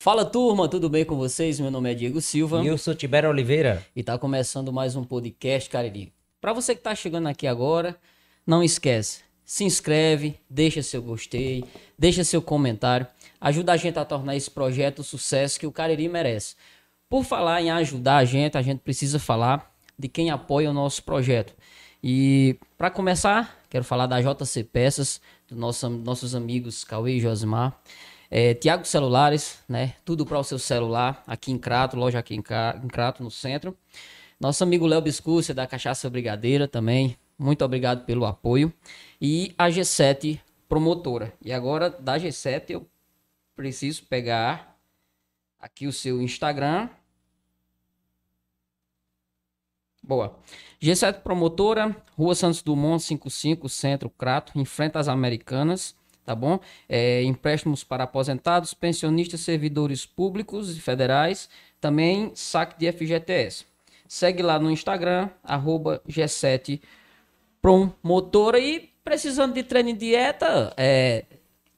Fala turma, tudo bem com vocês? Meu nome é Diego Silva. E eu sou Tibério Oliveira. E tá começando mais um podcast Cariri. Para você que tá chegando aqui agora, não esquece, se inscreve, deixa seu gostei, deixa seu comentário, ajuda a gente a tornar esse projeto o sucesso que o Cariri merece. Por falar em ajudar a gente, a gente precisa falar de quem apoia o nosso projeto. E para começar, quero falar da JC Peças, dos nosso, nossos amigos Cauê e Josimar. É, Tiago Celulares, né? Tudo para o seu celular, aqui em Crato, loja aqui em, Crato, no centro. Nosso amigo Léo Biscúcia, da Cachaça Brigadeira também. Muito obrigado pelo apoio. E a G7 Promotora. E agora, da G7, eu preciso pegar aqui o seu Instagram. Boa. G7 Promotora, Rua Santos Dumont, 55, Centro, Crato, em frente às Americanas tá bom? É, empréstimos para aposentados, pensionistas, servidores públicos e federais, também saque de FGTS. Segue lá no Instagram, arroba G7 Promotora e precisando de treino e dieta, é,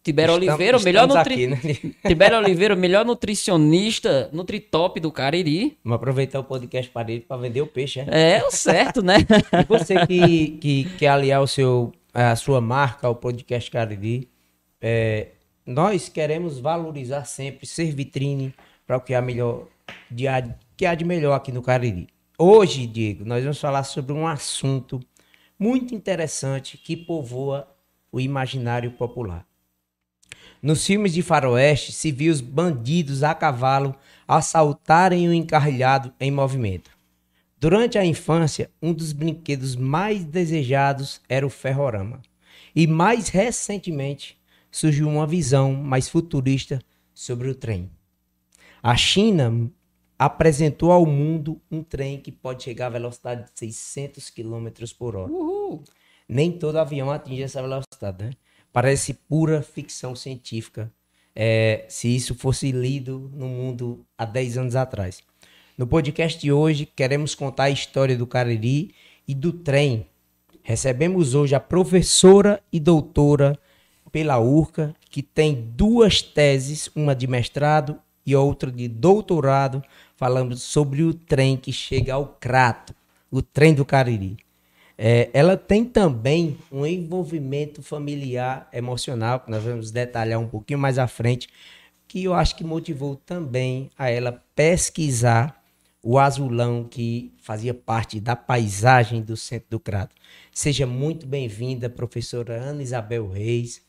Tibério Oliveira, o melhor nutri... né? Tibério Oliveira, melhor nutricionista, nutritop do Cariri. Vamos aproveitar o podcast Cariri para vender o peixe, é? É, o certo, né? e você que, que quer aliar o seu, a sua marca ao podcast Cariri, é, nós queremos valorizar sempre, ser vitrine para o que há, melhor, de, que há de melhor aqui no Cariri. Hoje, Diego, nós vamos falar sobre um assunto muito interessante que povoa o imaginário popular. Nos filmes de faroeste se viu os bandidos a cavalo assaltarem o encarrilhado em movimento. Durante a infância, um dos brinquedos mais desejados era o ferrorama. E mais recentemente, surgiu uma visão mais futurista sobre o trem. A China apresentou ao mundo um trem que pode chegar à velocidade de 600 km por hora. Uhul. Nem todo avião atinge essa velocidade, né? Parece pura ficção científica, é, se isso fosse lido no mundo há 10 anos atrás. No podcast de hoje, queremos contar a história do Cariri e do trem. Recebemos hoje a professora e doutora pela URCA, que tem duas teses, uma de mestrado e outra de doutorado, falando sobre o trem que chega ao Crato, o trem do Cariri. É, ela tem também um envolvimento familiar, emocional, que nós vamos detalhar um pouquinho mais à frente, que eu acho que motivou também a ela pesquisar o azulão que fazia parte da paisagem do centro do Crato. Seja muito bem-vinda, professora Ana Isabel Reis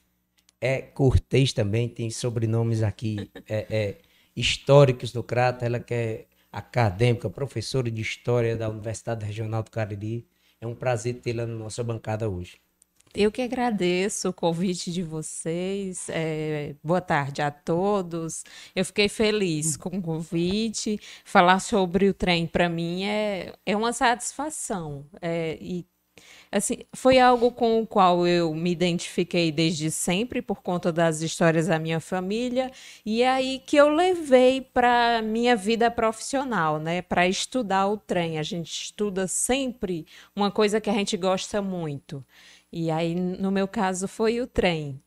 é Cortês também, tem sobrenomes aqui é, é, históricos do Crato. Ela que é acadêmica, professora de História da Universidade Regional do Cariri. É um prazer tê-la na nossa bancada hoje. Eu que agradeço o convite de vocês. É, boa tarde a todos. Eu fiquei feliz com o convite. Falar sobre o trem para mim é, é uma satisfação. É, e Assim, foi algo com o qual eu me identifiquei desde sempre por conta das histórias da minha família e é aí que eu levei para minha vida profissional, né, para estudar o trem. A gente estuda sempre uma coisa que a gente gosta muito. E aí, no meu caso, foi o trem.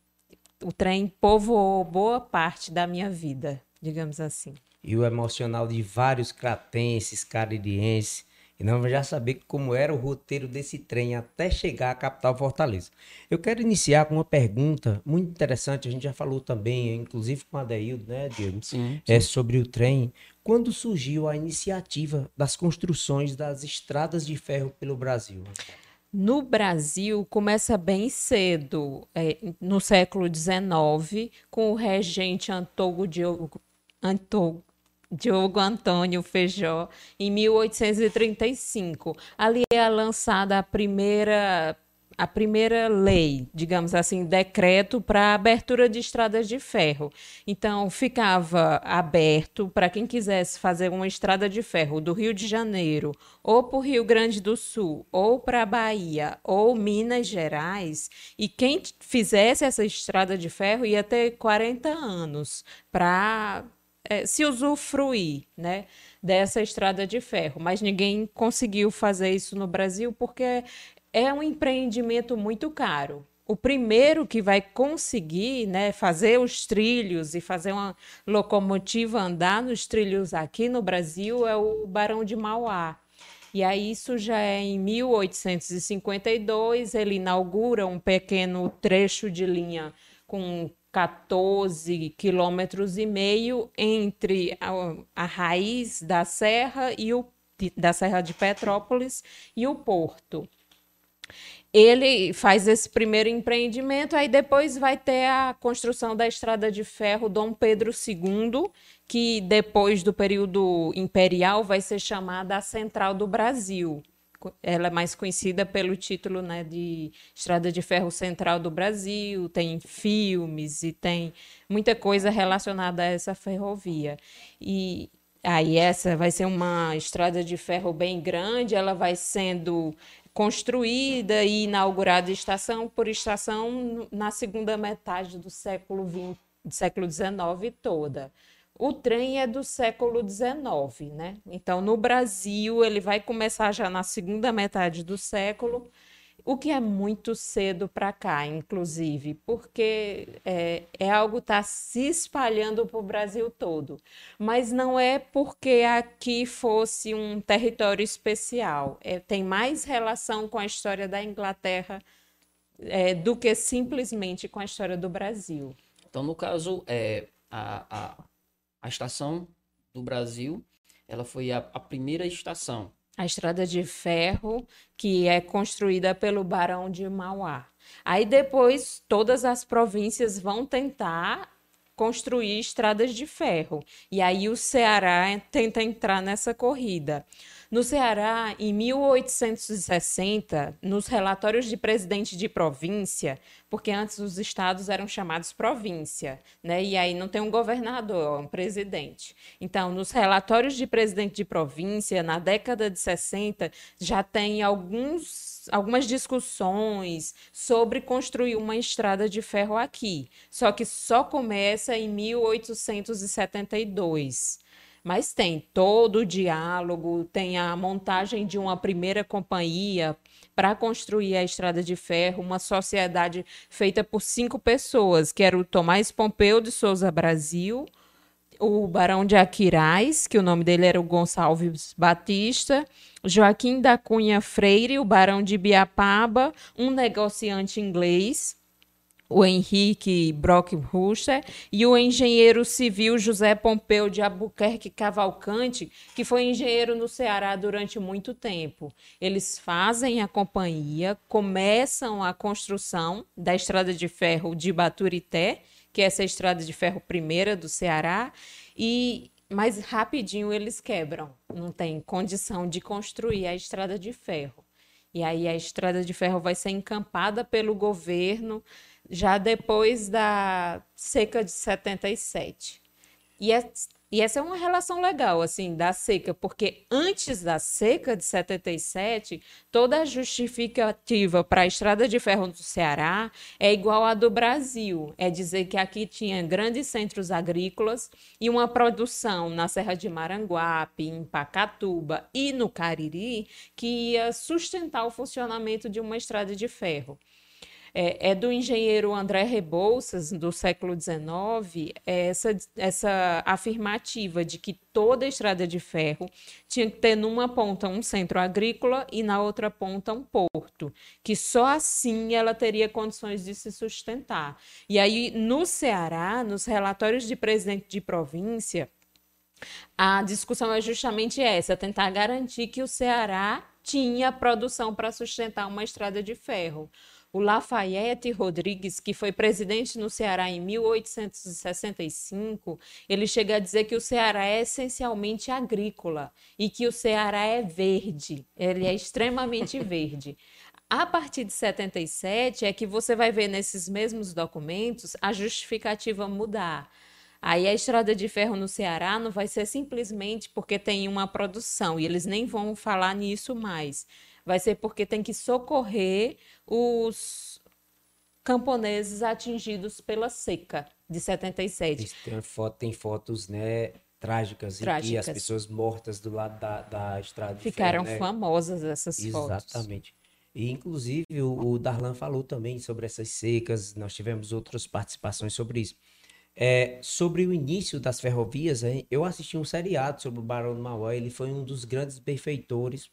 O trem povoou boa parte da minha vida, digamos assim. E o emocional de vários cratenses, caririenses, e nós vamos já saber como era o roteiro desse trem até chegar à capital Fortaleza. Eu quero iniciar com uma pergunta muito interessante. A gente já falou também, inclusive com a Deildo, né, Diego? Sim, sim. É sobre o trem. Quando surgiu a iniciativa das construções das estradas de ferro pelo Brasil? No Brasil, começa bem cedo, é, no século XIX, com o regente Antogo Diogo, Antogo Diogo Antônio Feijó, em 1835. Ali é lançada a primeira a primeira lei, digamos assim, decreto para a abertura de estradas de ferro. Então, ficava aberto para quem quisesse fazer uma estrada de ferro do Rio de Janeiro, ou para o Rio Grande do Sul, ou para a Bahia, ou Minas Gerais, e quem fizesse essa estrada de ferro ia ter 40 anos para é, se usufruir né, dessa estrada de ferro, mas ninguém conseguiu fazer isso no Brasil porque é um empreendimento muito caro. o primeiro que vai conseguir né, fazer os trilhos e fazer uma locomotiva andar nos trilhos aqui no Brasil é o Barão de Mauá. E aí isso já é em 1852, ele inaugura um pequeno trecho de linha com 14 quilômetros e meio entre a, a raiz da serra e o da Serra de Petrópolis e o porto ele faz esse primeiro empreendimento, aí depois vai ter a construção da estrada de ferro Dom Pedro II, que depois do período imperial vai ser chamada a Central do Brasil. Ela é mais conhecida pelo título né, de Estrada de Ferro Central do Brasil, tem filmes e tem muita coisa relacionada a essa ferrovia. E aí essa vai ser uma estrada de ferro bem grande, ela vai sendo construída e inaugurada estação por estação na segunda metade do século XX, século XIX toda. O trem é do século XIX, né? Então, no Brasil, ele vai começar já na segunda metade do século o que é muito cedo para cá, inclusive, porque é, é algo que está se espalhando para o Brasil todo. Mas não é porque aqui fosse um território especial. É, tem mais relação com a história da Inglaterra é, do que simplesmente com a história do Brasil. Então, no caso, é, a, a, a estação do Brasil, ela foi a, a primeira estação a estrada de ferro que é construída pelo Barão de Mauá. Aí depois todas as províncias vão tentar construir estradas de ferro. E aí o Ceará tenta entrar nessa corrida. No Ceará, em 1860, nos relatórios de presidente de província, porque antes os estados eram chamados província, né? E aí não tem um governador, um presidente. Então, nos relatórios de presidente de província, na década de 60, já tem alguns algumas discussões sobre construir uma estrada de ferro aqui. Só que só começa em 1872. Mas tem todo o diálogo, tem a montagem de uma primeira companhia para construir a estrada de ferro, uma sociedade feita por cinco pessoas, que era o Tomás Pompeu de Souza Brasil, o Barão de Aquiraz, que o nome dele era o Gonçalves Batista, Joaquim da Cunha Freire, o Barão de Biapaba, um negociante inglês, o Henrique Brock-Ruster e o engenheiro civil José Pompeu de Albuquerque Cavalcante, que foi engenheiro no Ceará durante muito tempo. Eles fazem a companhia, começam a construção da estrada de ferro de Baturité, que é essa estrada de ferro primeira do Ceará, e mais rapidinho eles quebram, não tem condição de construir a estrada de ferro. E aí a estrada de ferro vai ser encampada pelo governo já depois da seca de 77. E, é, e essa é uma relação legal, assim, da seca, porque antes da seca de 77, toda a justificativa para a estrada de ferro do Ceará é igual à do Brasil. É dizer que aqui tinha grandes centros agrícolas e uma produção na Serra de Maranguape, em Pacatuba e no Cariri que ia sustentar o funcionamento de uma estrada de ferro é, é do engenheiro André Rebouças, do século XIX, essa, essa afirmativa de que toda estrada de ferro tinha que ter numa ponta um centro agrícola e na outra ponta um porto, que só assim ela teria condições de se sustentar. E aí, no Ceará, nos relatórios de presidente de província, a discussão é justamente essa: tentar garantir que o Ceará tinha produção para sustentar uma estrada de ferro. O Lafayette Rodrigues, que foi presidente no Ceará em 1865, ele chega a dizer que o Ceará é essencialmente agrícola e que o Ceará é verde, ele é extremamente verde. A partir de 77 é que você vai ver nesses mesmos documentos a justificativa mudar. Aí a estrada de ferro no Ceará não vai ser simplesmente porque tem uma produção, e eles nem vão falar nisso mais vai ser porque tem que socorrer os camponeses atingidos pela seca de 77. Tem, foto, tem fotos, né, trágicas, trágicas. que as pessoas mortas do lado da, da estrada Ficaram ferro, né? famosas essas Exatamente. fotos. Exatamente. E, inclusive, o, o Darlan falou também sobre essas secas, nós tivemos outras participações sobre isso. É, sobre o início das ferrovias, hein, eu assisti um seriado sobre o Barão do Mauá, ele foi um dos grandes benfeitores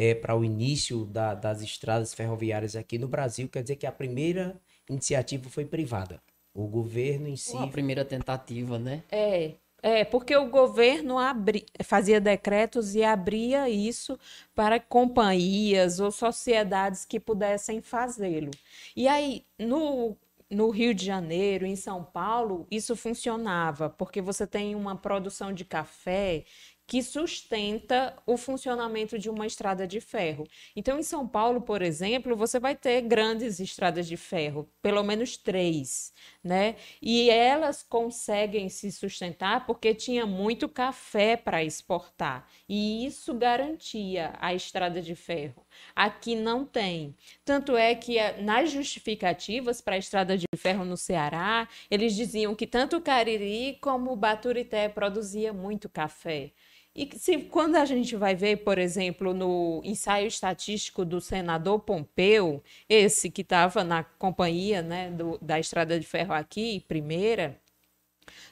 é, para o início da, das estradas ferroviárias aqui no Brasil, quer dizer que a primeira iniciativa foi privada. O governo em si. A primeira tentativa, né? É, é, porque o governo abri, fazia decretos e abria isso para companhias ou sociedades que pudessem fazê-lo. E aí, no, no Rio de Janeiro, em São Paulo, isso funcionava, porque você tem uma produção de café que sustenta o funcionamento de uma estrada de ferro. Então, em São Paulo, por exemplo, você vai ter grandes estradas de ferro, pelo menos três, né? E elas conseguem se sustentar porque tinha muito café para exportar, e isso garantia a estrada de ferro. Aqui não tem. Tanto é que eh, nas justificativas para a estrada de ferro no Ceará, eles diziam que tanto o Cariri como o Baturité produzia muito café. E se, quando a gente vai ver, por exemplo, no ensaio estatístico do senador Pompeu, esse que estava na companhia né, do, da estrada de ferro aqui, primeira,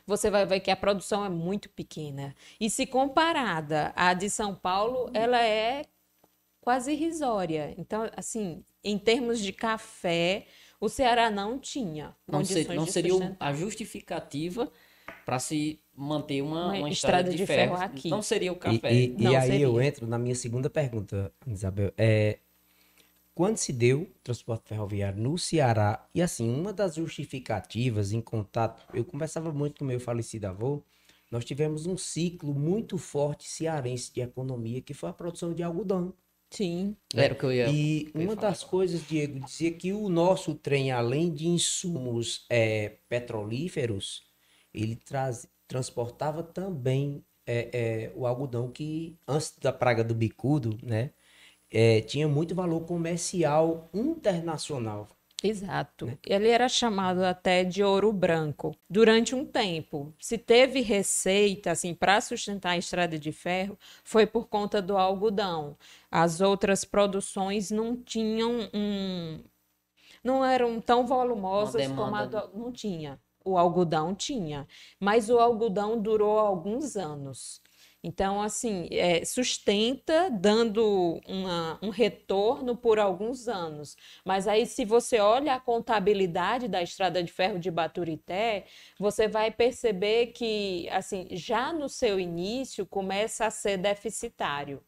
você vai ver que a produção é muito pequena. E se comparada à de São Paulo, ela é quase irrisória. Então, assim, em termos de café, o Ceará não tinha não ser, não seria a justificativa para se manter uma, Uma uma estrada estrada de, de ferro. ferro aqui. Não seria o E, café. e- e Não aí seria. eu entro na minha segunda pergunta, Isabel. É, quando se deu o transporte ferroviário no Ceará, e assim, uma das justificativas em contato, eu conversava muito com meu falecido avô, nós tivemos um ciclo muito forte cearense de economia, que foi a produção de algodão. Sim. Era o que eu ia. E eu ia uma falar das coisas, Diego, dizia que o nosso trem, além de insumos é, petrolíferos, ele traz, transportava também é, é, o algodão que, antes da praga do bicudo, né, é, tinha muito valor comercial internacional. Exato. Ele era chamado até de ouro branco. Durante um tempo, se teve receita assim para sustentar a estrada de ferro, foi por conta do algodão. As outras produções não tinham um não eram tão volumosas como a do, não tinha. O algodão tinha, mas o algodão durou alguns anos. Então, assim, é, sustenta dando uma- um retorno por alguns anos. Mas aí, se você olha a contabilidade da Estrada de Ferro de Baturité, você vai perceber que, assim, já no seu início começa a ser deficitário.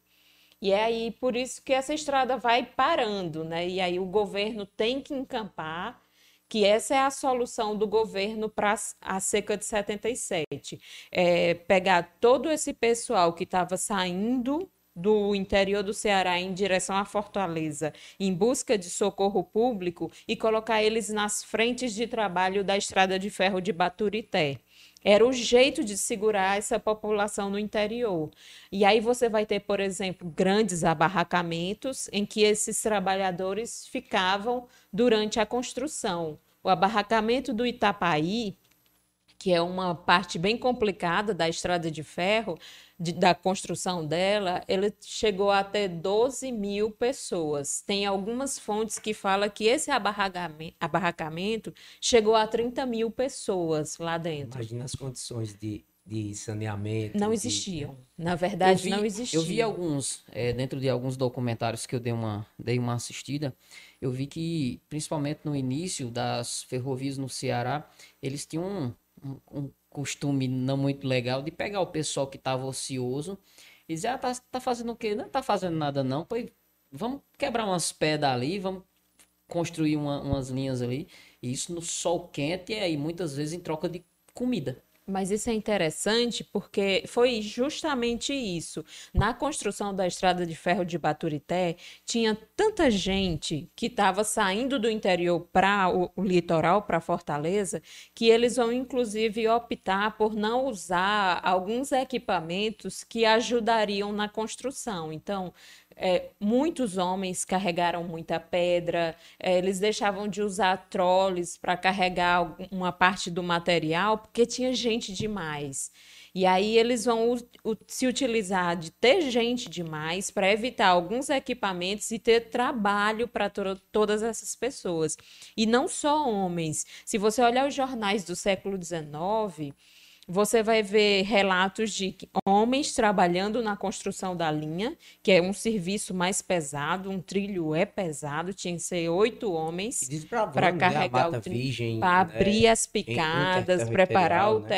E é aí por isso que essa estrada vai parando, né? E aí o governo tem que encampar que essa é a solução do governo para a seca de 77. É pegar todo esse pessoal que estava saindo do interior do Ceará em direção à Fortaleza, em busca de socorro público, e colocar eles nas frentes de trabalho da estrada de ferro de Baturité. Era o jeito de segurar essa população no interior. E aí você vai ter, por exemplo, grandes abarracamentos em que esses trabalhadores ficavam durante a construção. O abarracamento do Itapaí, que é uma parte bem complicada da estrada de ferro, de- da construção dela, ele chegou a ter 12 mil pessoas. Tem algumas fontes que falam que esse abarracame- abarracamento chegou a 30 mil pessoas lá dentro. Imagina as condições de, de saneamento. Não de- existiam. Na verdade, vi, não existiam. eu vi alguns, é, dentro de alguns documentários que eu dei uma, dei uma assistida, eu vi que, principalmente no início das ferrovias no Ceará, eles tinham um, um- um costume não muito legal de pegar o pessoal que estava ocioso e dizer, ah, tá, tá fazendo o quê? Não tá fazendo nada não, pois vamos quebrar umas pedras ali, vamos construir uma- umas linhas ali, e isso no sol quente, e aí muitas vezes em troca de comida. Mas isso é interessante porque foi justamente isso. Na construção da estrada de ferro de Baturité, tinha tanta gente que estava saindo do interior para o, o litoral, para Fortaleza, que eles vão inclusive optar por não usar alguns equipamentos que ajudariam na construção. Então, é, muitos homens carregaram muita pedra, é, eles deixavam de usar trolles para carregar uma parte do material, porque tinha gente demais. E aí eles vão se utilizar de ter gente demais para evitar alguns equipamentos e ter trabalho para todas essas pessoas. E não só homens. Se você olhar os jornais do século XIX, você vai ver relatos de homens trabalhando na construção da linha, que é um serviço mais pesado, um trilho é pesado, tinha que ser oito homens para né, carregar Mata o trilho, para né, abrir as picadas, preparar o né?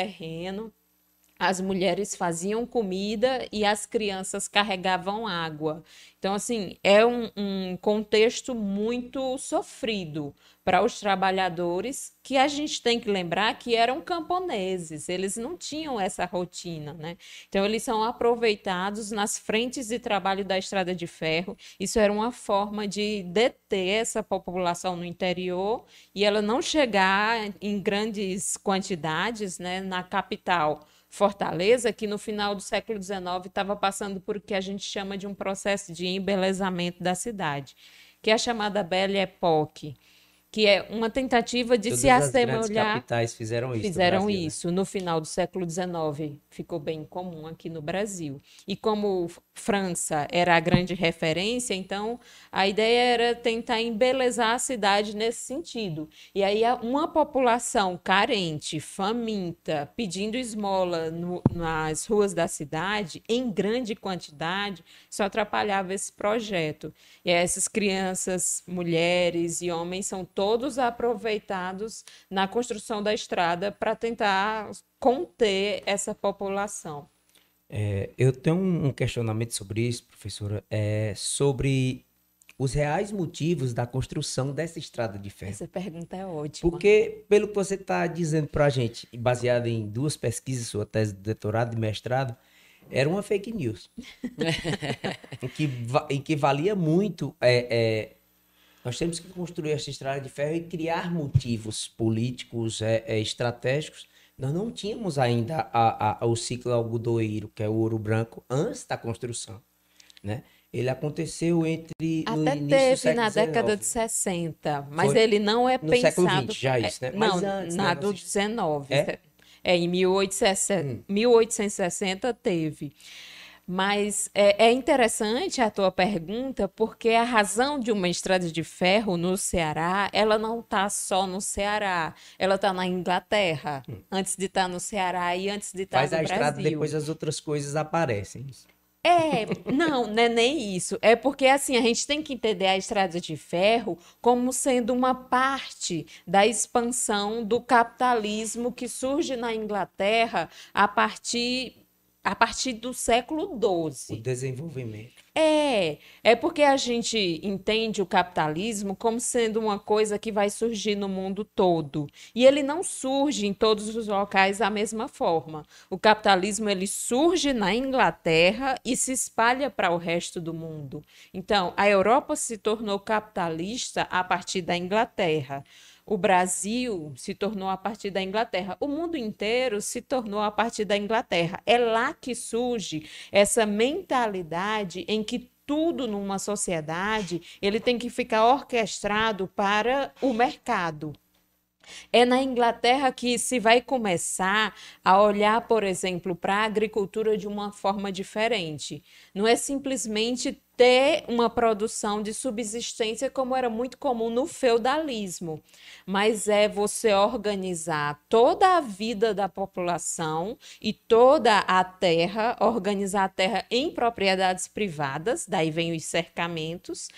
As mulheres faziam comida e as crianças carregavam água. Então, assim, é um, um contexto muito sofrido para os trabalhadores, que a gente tem que lembrar que eram camponeses, eles não tinham essa rotina, né? Então, eles são aproveitados nas frentes de trabalho da estrada de ferro. Isso era uma forma de deter essa população no interior e ela não chegar em grandes quantidades, né, na capital. Fortaleza, que no final do século XIX estava passando por o que a gente chama de um processo de embelezamento da cidade, que é a chamada Belle Époque, que é uma tentativa de Todas se as grandes assemelhar capitais fizeram isso. no fizeram Brasil, né? isso no final do século XIX. Ficou bem comum aqui no Brasil. E como França era a grande referência, então a ideia era tentar embelezar a cidade nesse sentido. E aí uma população carente, faminta, pedindo esmola no- nas ruas da cidade, em grande quantidade, só atrapalhava esse projeto. E essas crianças, mulheres e homens são todos aproveitados na construção da estrada para tentar conter essa população. É, eu tenho um questionamento sobre isso, professora, é, sobre os reais motivos da construção dessa estrada de ferro. Essa pergunta é ótima. Porque, pelo que você está dizendo para a gente, baseado em duas pesquisas, sua tese de doutorado e mestrado, era uma fake news. em, que, em que valia muito. é, é, nós temos que construir essa estrada de ferro e criar motivos políticos, é, é, estratégicos. Nós não tínhamos ainda a- a- o ciclo algodoeiro, que é o ouro branco, antes da construção. Né? Ele aconteceu entre. Até teve na década de XIX. 60, mas Foi ele não é no pensado. século XX já é, isso, né? Não, Mas antes, na né, do não 19. É? É, em 1860, 1860 teve. Mas é, é interessante a tua pergunta, porque a razão de uma estrada de ferro no Ceará, ela não está só no Ceará, ela está na Inglaterra, antes de estar no Ceará e antes de estar Faz no a estrada, Brasil. depois as outras coisas aparecem. É, não, não é nem isso. É porque assim, a gente tem que entender a estrada de ferro como sendo uma parte da expansão do capitalismo que surge na Inglaterra a partir, a partir do século O XII. desenvolvimento. É, é porque a gente entende o capitalismo como sendo uma coisa que vai surgir no mundo todo. E ele não surge em todos os locais da mesma forma. O capitalismo ele surge na Inglaterra e se espalha para o resto do mundo. Então, a Europa se tornou capitalista a partir da Inglaterra. O Brasil se tornou a partir da Inglaterra. O mundo inteiro se tornou a partir da Inglaterra. É lá que surge essa mentalidade em que tudo numa sociedade ele tem que ficar orquestrado para o mercado. É na Inglaterra que se vai começar a olhar, por exemplo, para a agricultura de uma forma diferente. Não é simplesmente ter uma produção de subsistência como era muito comum no feudalismo, mas é você organizar toda a vida da população e toda a terra, organizar a terra em propriedades privadas, daí vem os cercamentos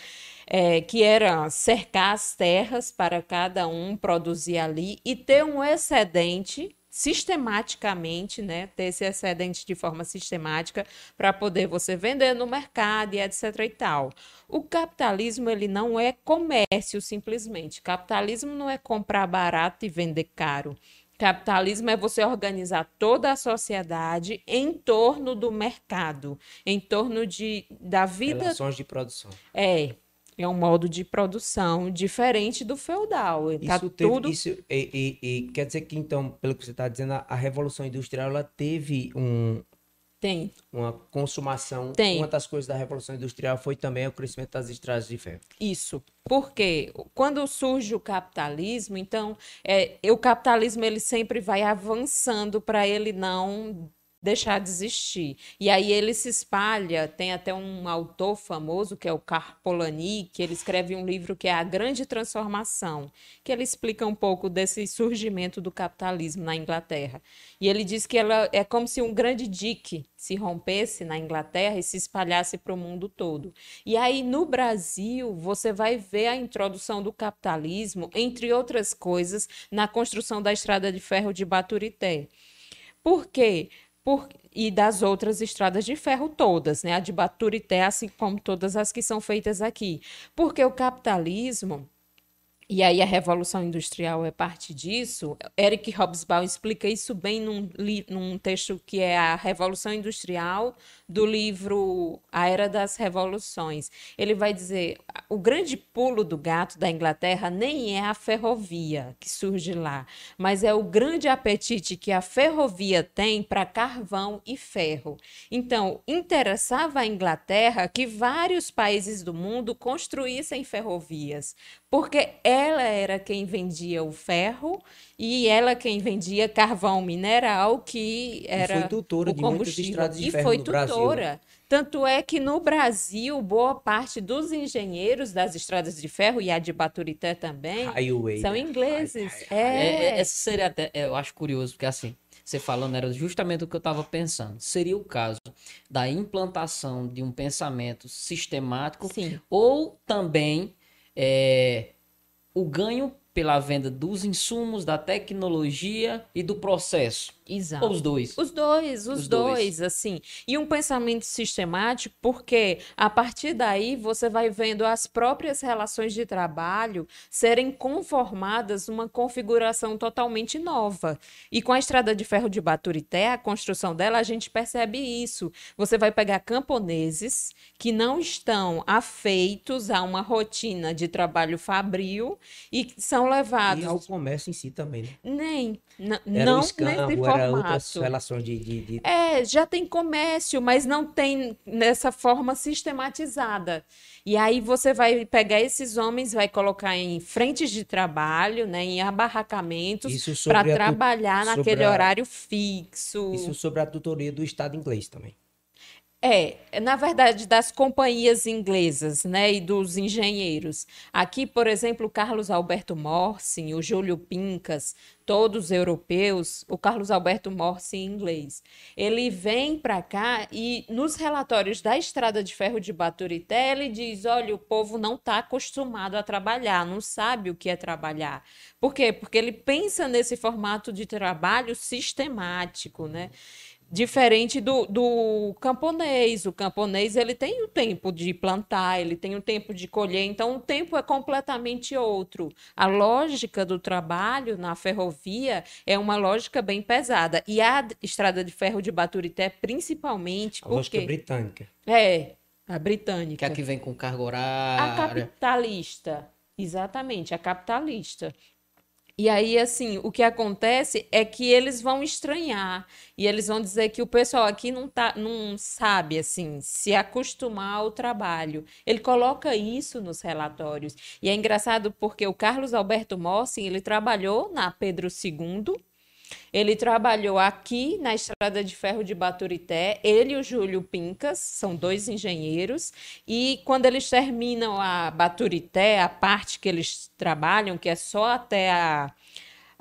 é, que era cercar as terras para cada um produzir ali e ter um excedente sistematicamente, né, ter esse excedente de forma sistemática para poder você vender no mercado e etc e tal. O capitalismo ele não é comércio simplesmente. Capitalismo não é comprar barato e vender caro. Capitalismo é você organizar toda a sociedade em torno do mercado, em torno de, da vida Relações de produção. é, é um modo de produção diferente do feudal. Tá Isso teve, tudo isso, e, e- e quer dizer que então, pelo que você está dizendo, a, a Revolução Industrial ela teve um, tem. uma consumação. Tem. Uma das coisas da Revolução Industrial foi também o crescimento das estradas de ferro. Isso. Porque quando surge o capitalismo, então, é, o capitalismo ele sempre vai avançando para ele não deixar de existir. E aí ele se espalha, tem até um autor famoso, que é o Carpolani, que ele escreve um livro que é A Grande Transformação, que ele explica um pouco desse surgimento do capitalismo na Inglaterra. E ele diz que ela é como se um grande dique se rompesse na Inglaterra e se espalhasse para o mundo todo. E aí no Brasil, você vai ver a introdução do capitalismo, entre outras coisas, na construção da estrada de ferro de Baturité. Por quê? Por, e das outras estradas de ferro todas, né? A de Baturité, assim como todas as que são feitas aqui. Porque o capitalismo e aí a Revolução Industrial é parte disso. Eric Hobsbawm explica isso bem num, num, texto que é a Revolução Industrial do livro A Era das Revoluções. Ele vai dizer, o grande pulo do gato da Inglaterra nem é a ferrovia que surge lá, mas é o grande apetite que a ferrovia tem para carvão e ferro. Então, interessava a Inglaterra que vários países do mundo construíssem ferrovias, porque ela era quem vendia o ferro e ela quem vendia carvão mineral, que era e foi tutora o combustível. De de e foi tutora. Brasil. Tanto é que no Brasil, boa parte dos engenheiros das estradas de ferro e a de Baturité também Highway, são né? ingleses. É. É, é, essa seria até, é, eu acho curioso, porque assim, você falando era justamente o que eu estava pensando. Seria o caso da implantação de um pensamento sistemático Sim. ou também é, o ganho pela venda dos insumos, da tecnologia e do processo. Exato. Ou os dois? Os dois, os, os dois, dois, assim. E um pensamento sistemático, porque a partir daí você vai vendo as próprias relações de trabalho serem conformadas numa configuração totalmente nova. E com a estrada de ferro de Baturité, a construção dela, a gente percebe isso. Você vai pegar camponeses que não estão afeitos a uma rotina de trabalho fabril e são levados. E ao comércio em si também, né? Nem. Não, nesse formato. relações de, de, de, É, já tem comércio, mas não tem nessa forma sistematizada. E aí você vai pegar esses homens, vai colocar em frentes de trabalho, né, em abarracamentos, para trabalhar naquele a... horário fixo. Isso sobre a tutoria do Estado inglês também. É, na verdade, das companhias inglesas, né, e dos engenheiros. Aqui, por exemplo, o Carlos Alberto Morsin, o Júlio Pincas, todos europeus, o Carlos Alberto Morsin em inglês. Ele vem para cá e nos relatórios da Estrada de Ferro de Baturité, ele diz: olha, o povo não está acostumado a trabalhar, não sabe o que é trabalhar. Por quê? Porque ele pensa nesse formato de trabalho sistemático, né? Diferente do, do camponês. O camponês ele tem o tempo de plantar, ele tem o tempo de colher, então o tempo é completamente outro. A lógica do trabalho na ferrovia é uma lógica bem pesada. E a estrada de ferro de Baturité, principalmente. A porque... lógica britânica. É, a britânica. Que é a que vem com carga horária. A capitalista. Exatamente, a capitalista. E aí, assim, o que acontece é que eles vão estranhar e eles vão dizer que o pessoal aqui não, tá, não sabe, assim, se acostumar ao trabalho. Ele coloca isso nos relatórios. E é engraçado porque o Carlos Alberto Mossin, ele trabalhou na Pedro II, ele trabalhou aqui na Estrada de Ferro de Baturité, ele e o Júlio Pincas, são dois engenheiros, e quando eles terminam a Baturité, a parte que eles trabalham, que é só até a,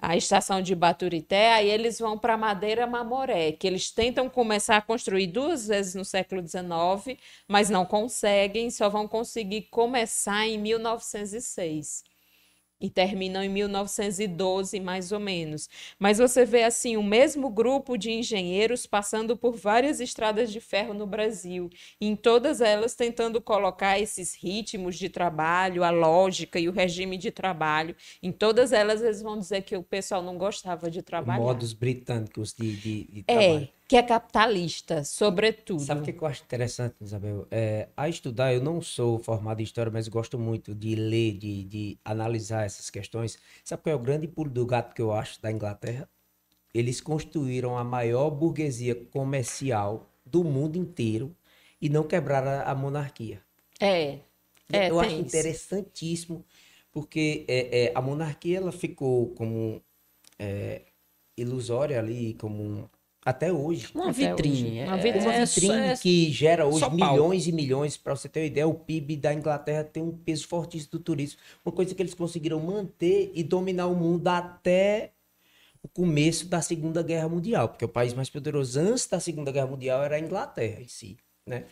a estação de Baturité, aí eles vão para Madeira Mamoré, que eles tentam começar a construir duas vezes no século XIX, mas não conseguem, só vão conseguir começar em 1906 e terminam em 1912, mais ou menos. Mas você vê assim o mesmo grupo de engenheiros passando por várias estradas de ferro no Brasil, em todas elas tentando colocar esses ritmos de trabalho, a lógica e o regime de trabalho. Em todas elas eles vão dizer que o pessoal não gostava de trabalhar. Modos britânicos de, de, de é, trabalho. É que é capitalista, sobretudo. Sabe o que eu acho interessante, Isabel? É, a estudar, eu não sou formado em história, mas gosto muito de ler, de, de analisar essas questões. Sabe qual é o grande pulo do gato que eu acho da Inglaterra? Eles construíram a maior burguesia comercial do mundo inteiro e não quebraram a monarquia. É. é eu acho isso. interessantíssimo, porque é, é, a monarquia ela ficou como é, ilusória ali, como um Até hoje. Uma Até vitrine. hoje. é- Uma vitrine. Uma é- vitrine é- que gera hoje milhões e milhões. Para você ter uma ideia, o PIB da Inglaterra tem um peso fortíssimo do turismo. Uma coisa que eles conseguiram manter e dominar o mundo até o começo da Segunda Guerra Mundial, porque o país mais poderoso antes da Segunda Guerra Mundial era a Inglaterra em si, né?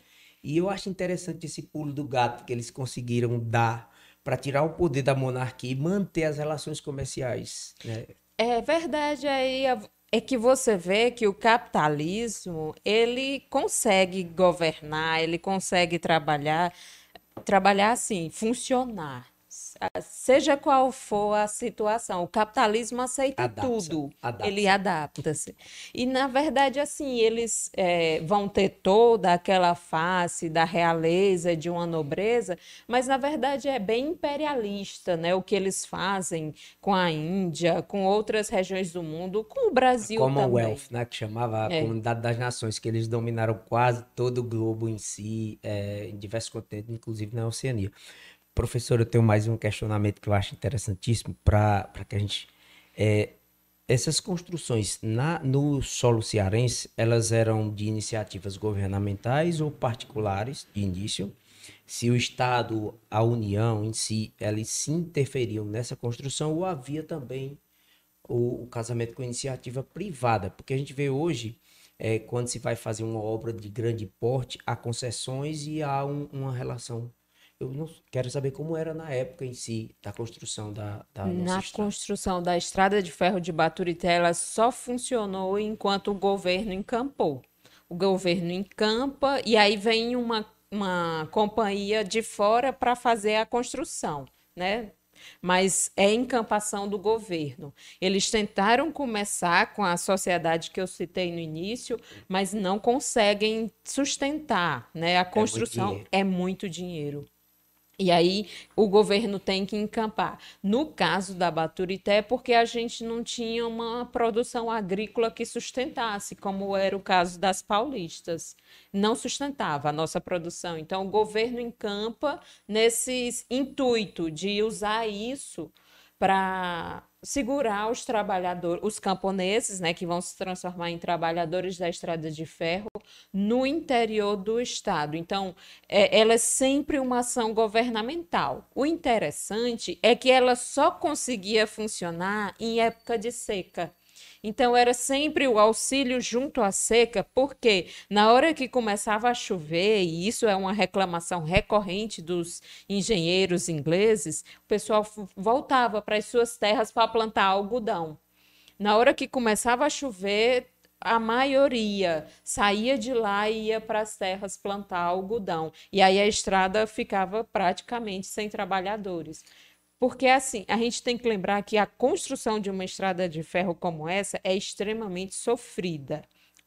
E eu acho interessante esse pulo do gato que eles conseguiram dar para tirar o poder da monarquia e manter as relações comerciais, né? É verdade, aí é- que você vê que o capitalismo, ele consegue governar, ele consegue trabalhar, trabalhar assim, funcionar. Seja qual for a situação, o capitalismo aceita Adapta-se, tudo, adapta-se. ele adapta-se. E, na verdade, assim, eles é, vão ter toda aquela face da realeza, de uma nobreza, mas, na verdade, é bem imperialista, né? O que eles fazem com a Índia, com outras regiões do mundo, com o Brasil também. Commonwealth, né, que chamava a É. Comunidade das Nações, que eles dominaram quase todo o globo em si, é, em diversos continentes, inclusive na Oceania. Professor, eu tenho mais um questionamento que eu acho interessantíssimo para que a gente. é, essas construções na, no solo cearense, elas eram de iniciativas governamentais ou particulares de início? Se o Estado, a União em si, eles se interferiam nessa construção ou havia também o, o casamento com iniciativa privada, porque a gente vê hoje, é, quando se vai fazer uma obra de grande porte, há concessões e há um- uma relação. Eu não quero saber como era na época em si da construção da, da Na estrada. construção da estrada de ferro de Baturité, ela só funcionou enquanto o governo encampou. O governo encampa e aí vem uma, uma companhia de fora para fazer a construção, né? Mas é encampação do governo. Eles tentaram começar com a sociedade que eu citei no início, mas não conseguem sustentar, né? A construção dinheiro. é muito dinheiro. E aí o governo tem que encampar. No caso da Baturité, é porque a gente não tinha uma produção agrícola que sustentasse, como era o caso das paulistas. Não sustentava a nossa produção. Então o governo encampa nesse intuito de usar isso para segurar os trabalhadores, os camponeses, né, que vão se transformar em trabalhadores da estrada de ferro no interior do estado. Então, é, ela é sempre uma ação governamental. O interessante é que ela só conseguia funcionar em época de seca. Então, era sempre o auxílio junto à seca, porque na hora que começava a chover, e isso é uma reclamação recorrente dos engenheiros ingleses, o pessoal voltava para as suas terras para plantar algodão. Na hora que começava a chover, a maioria saía de lá e ia para as terras plantar algodão. E aí a estrada ficava praticamente sem trabalhadores. Porque assim, a gente tem que lembrar que a construção de uma estrada de ferro como essa é extremamente sofrida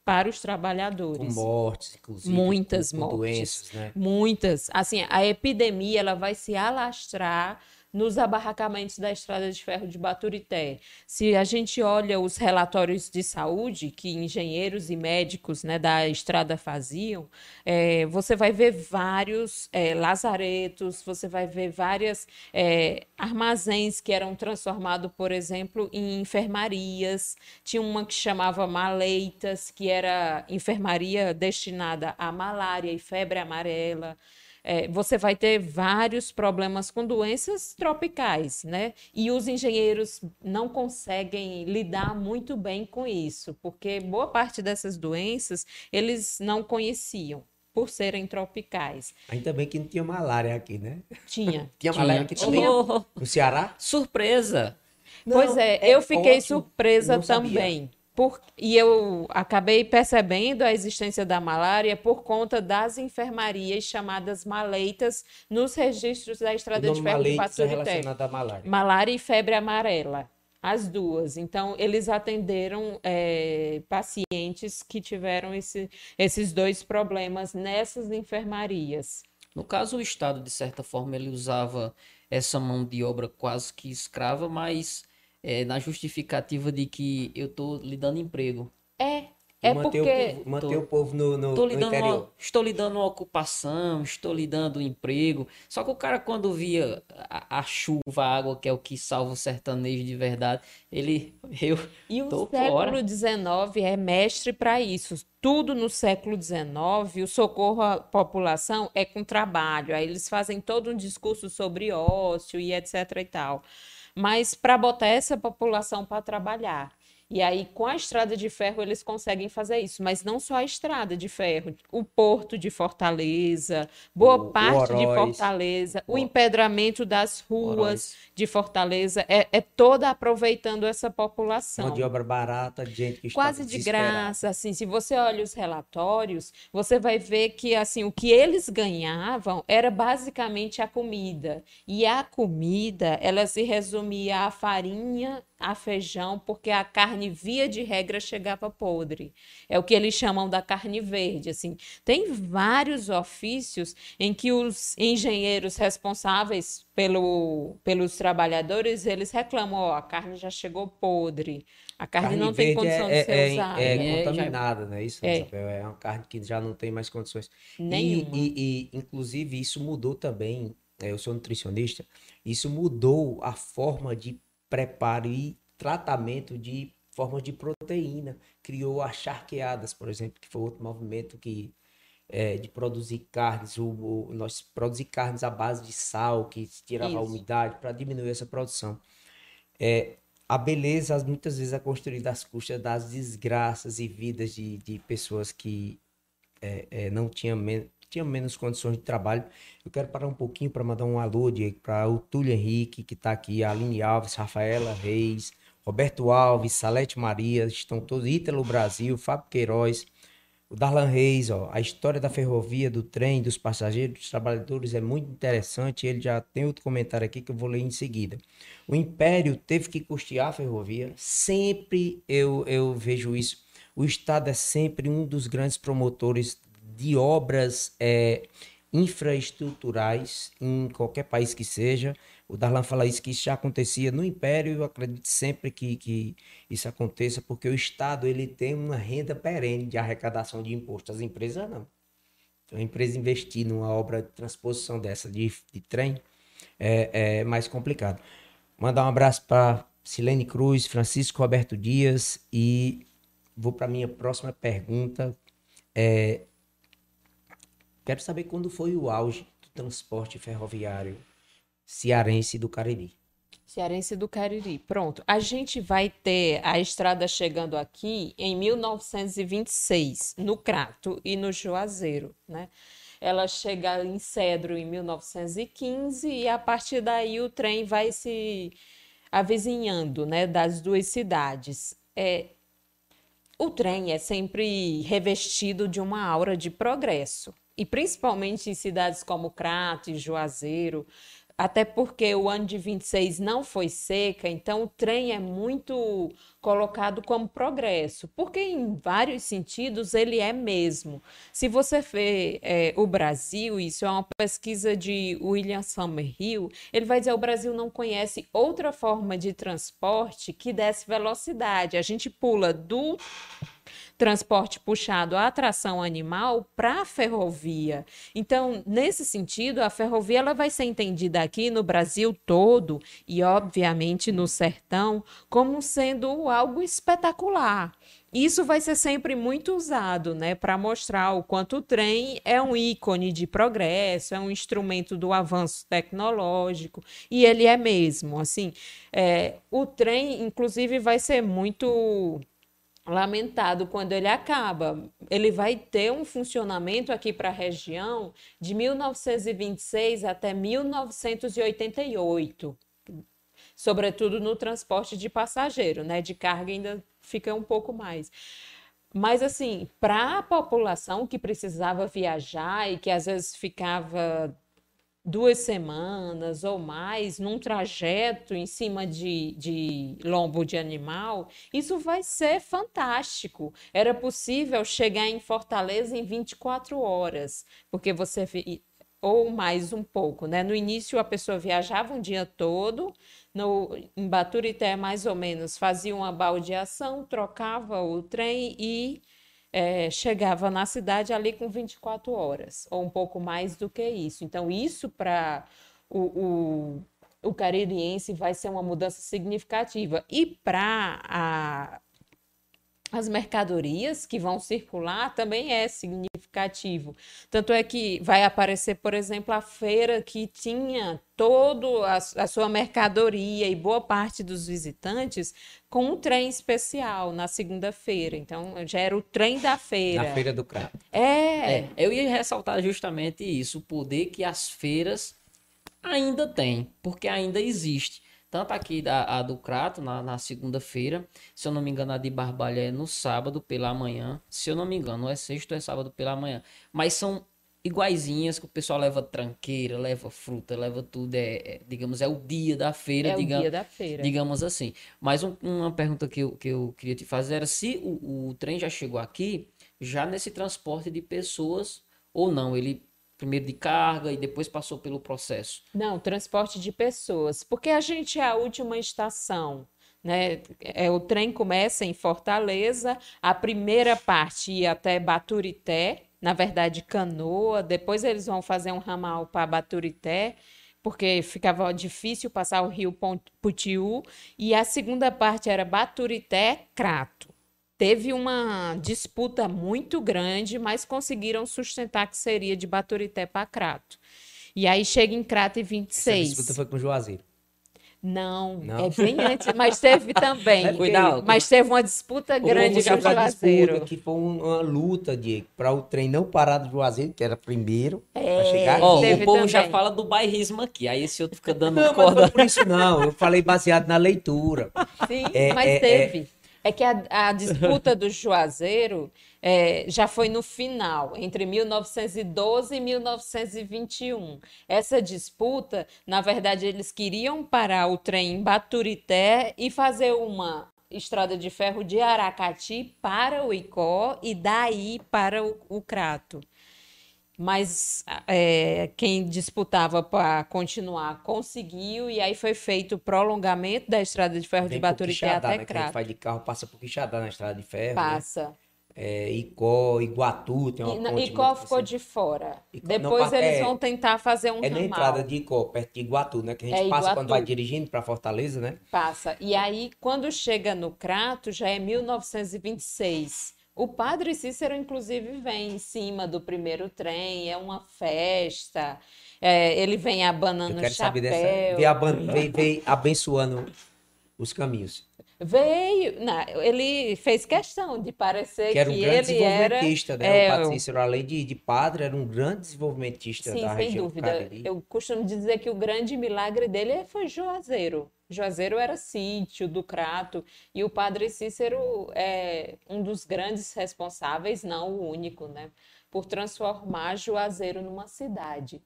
para os Com trabalhadores. mortes, inclusive. Muitas com, com mortes. doenças, né? Muitas. Assim, a epidemia ela vai se alastrar nos abarracamentos da estrada de ferro de Baturité. Se a gente olha os relatórios de saúde que engenheiros e médicos né, da estrada faziam, eh, você vai ver vários eh, lazaretos, você vai ver várias eh, armazéns que eram transformados, por exemplo, em enfermarias. Tinha uma que chamava Maleitas, que era enfermaria destinada à malária e febre amarela. É, você vai ter vários problemas com doenças tropicais, né? E os engenheiros não conseguem lidar muito bem com isso, porque boa parte dessas doenças eles não conheciam por serem tropicais. Ainda bem que não tinha malária aqui, né? Tinha. Tinha malária aqui também? Oh, No Ceará? surpresa! Pois Não, é, é eu fiquei ótimo. surpresa Não sabia. Por, e eu acabei percebendo a existência da malária por conta das enfermarias chamadas maleitas nos registros da Estrada de Ferro de maleites é Baturité. relacionado à malária. Malária e febre amarela, as duas. Então, eles atenderam eh, pacientes que tiveram esse- esses dois problemas nessas enfermarias. No caso, o Estado, de certa forma, ele usava essa mão de obra quase que escrava, mas é, na justificativa de que eu estou lhe dando emprego. É, É manter, porque- o povo, manter Tô- o povo no, no, Estou lhe, no dando interior. uma, estou lhe dando uma ocupação, estou lhe dando um emprego. Só que o cara, quando via a, a chuva, a água, que é o que salva o sertanejo de verdade, ele. Eu E o tô século. XIX é mestre para isso. Tudo no século XIX, o socorro à população é com trabalho. Aí eles fazem todo um discurso sobre ócio e etc e tal. Mas para botar essa população para trabalhar. E aí, com a estrada de ferro, eles conseguem fazer isso. Mas não só a estrada de ferro, o porto de Fortaleza, boa O- o parte de Oroz. Fortaleza, o O- empedramento das ruas de Fortaleza, é, é toda aproveitando essa população Mão de obra barata, de gente que está quase de graça, assim, se você olha os relatórios, você vai ver que assim, o que eles ganhavam era basicamente a comida. E a comida, ela se resumia à farinha, a feijão, porque a carne via de regra chegava podre. É o que eles chamam da carne verde, assim. Tem vários ofícios em que os engenheiros responsáveis pelo, pelos trabalhadores, eles reclamam, ó, a carne já chegou podre. A carne, Carne não tem verde condição é, de ser é, usada. é É, já- contaminada, não é isso, É. Isabel? É uma carne que já não tem mais condições. E- Nenhuma. E, e, inclusive, isso mudou também. é, Eu sou nutricionista. Isso mudou a forma de preparo e tratamento de formas de proteína. Criou as charqueadas, por exemplo, que foi outro movimento que é, de produzir carnes, o, o- nós produzir carnes à base de sal, que tirava a Isso. umidade para diminuir essa produção. É, a beleza as- muitas vezes é construída às custas das desgraças e vidas de, de pessoas que é, é, não tinham, men tinham menos condições de trabalho. Eu quero parar um pouquinho para mandar um alô para o Túlio Henrique, que está aqui, a Aline Alves, Rafaela Reis, Roberto Alves, Salete Maria, estão todos, Ítalo Brasil, Fábio Queiroz, o Darlan Reis, ó, a história da ferrovia, do trem, dos passageiros, dos trabalhadores é muito interessante. Ele já tem outro comentário aqui que eu vou ler em seguida. O Império teve que custear a ferrovia. Sempre eu, eu vejo isso. O Estado é sempre um dos grandes promotores de obras eh, infraestruturais em qualquer país que seja. O Darlan fala isso, que isso já acontecia no Império, eu acredito sempre que, que isso aconteça, porque o Estado ele tem uma renda perene de arrecadação de impostos, as empresas não. Então, a empresa investir numa obra de transposição dessa de, de trem é, é mais complicado. Mandar um abraço para Silene Cruz, Francisco Roberto Dias e vou para minha próxima pergunta. É, quero saber quando foi o auge do transporte ferroviário cearense do Cariri. Cearense do Cariri. Pronto. A gente vai ter a estrada chegando aqui em 1926, no Crato e no Juazeiro, né? Ela chega em Cedro em 1915 e a partir daí o trem vai se avizinhando, né, das duas cidades. É, o trem é sempre revestido de uma aura de progresso, e principalmente em cidades como Crato e Juazeiro, até porque o ano de 26 não foi seca, então o trem é muito colocado como progresso, porque em vários sentidos ele é mesmo. Se você vê é, o Brasil, isso é uma pesquisa de William Summerhill, ele vai dizer o Brasil não conhece outra forma de transporte que desse velocidade. A gente pula do transporte puxado à tração animal para a ferrovia. Então, nesse sentido, a ferrovia ela vai ser entendida aqui no Brasil todo e, obviamente, no sertão, como sendo algo espetacular. Isso vai ser sempre muito usado, né, para mostrar o quanto o trem é um ícone de progresso, é um instrumento do avanço tecnológico, e ele é mesmo. Assim, é, o trem, inclusive, vai ser muito lamentado quando ele acaba. Ele vai ter um funcionamento aqui para a região de 1926 até 1988, sobretudo no transporte de passageiro, né? De carga ainda fica um pouco mais. Mas assim, para a população que precisava viajar e que às vezes ficava duas semanas ou mais num trajeto em cima de, de lombo de animal, isso vai ser fantástico. Era possível chegar em Fortaleza em 24 horas, porque você ou mais um pouco, né? No início a pessoa viajava um dia todo, no, em Baturité mais ou menos fazia uma baldeação, trocava o trem e é, chegava na cidade ali com 24 horas, ou um pouco mais do que isso. Então, isso para o, o, o caririense vai ser uma mudança significativa. E para as mercadorias que vão circular também é significativo. Tanto é que vai aparecer, por exemplo, a feira que tinha toda a, a, sua mercadoria e boa parte dos visitantes com um trem especial na segunda-feira. Então, já era o trem da feira. Na feira do Crato. É. é. Eu ia ressaltar justamente isso, o poder que as feiras ainda têm, porque ainda existe. Tanto aqui da, a do Crato, na, na segunda-feira. Se eu não me engano, a de Barbalha é no sábado pela manhã. Se eu não me engano, é sexto ou é sábado pela manhã. Mas são iguaizinhas que o pessoal leva tranqueira, leva fruta, leva tudo. É, é digamos, é o dia da feira. É digamos, o dia da feira. Digamos assim. Mas um, uma pergunta que eu, que eu queria te fazer era se o, o trem já chegou aqui, já nesse transporte de pessoas ou não. Ele primeiro de carga e depois passou pelo processo? Não, transporte de pessoas, porque a gente é a última estação. Né? É, o trem começa em Fortaleza, a primeira parte ia até Baturité, na verdade Canoa, depois eles vão fazer um ramal para Baturité, porque ficava difícil passar o rio Putiú, e a segunda parte era Baturité, Crato teve uma disputa muito grande, mas conseguiram sustentar que seria de Baturité para Crato. E aí chega em Crato em 26. Essa disputa foi com Juazeiro. Não, Não, é bem antes, mas teve também. É Cuidado. Mas teve uma disputa grande com o Juazeiro. que foi uma luta, Diego, para o trem não parar do Juazeiro, que era primeiro, é, chegar oh, O povo também. já fala do bairrismo aqui, aí esse outro fica dando não, corda. Não, por isso não, eu falei baseado na leitura. Sim, é, mas é, teve. É, é que a, a disputa do Juazeiro é, já foi no final, entre 1912 e 1921. Essa disputa, na verdade, eles queriam parar o trem em Baturité e fazer uma estrada de ferro de Aracati para o Icó e daí para o, o Crato mas é, quem disputava para continuar conseguiu, e aí foi feito o prolongamento da estrada de ferro Vem de Baturité até né? Crato. Quem faz de carro passa por Quixadá na estrada de ferro. Né? Passa. Né? É, Icó, Iguatu, tem uma e, ponte Icó ficou assim. de fora. Icó, Depois não, eles é, vão tentar fazer um É ramal. na entrada de Icó, perto de Iguatu, né? Que a gente é passa quando vai dirigindo para Fortaleza, né? Passa. E aí, quando chega no Crato, já é 1926. O padre Cícero, inclusive, vem em cima do primeiro trem, é uma festa. É, ele vem abanando o chapéu. Dessa, vem, aban vem abençoando os caminhos. Veio, não, ele fez questão de parecer que, era um que grande ele era. Né? É, o padre Cícero, além de, de, padre, era um grande desenvolvimentista sim, da sem região. Sem dúvida. Eu costumo dizer que o grande milagre dele foi Juazeiro. Juazeiro era sítio do Crato e o padre Cícero é um dos grandes responsáveis, não o único, né, por transformar Juazeiro numa cidade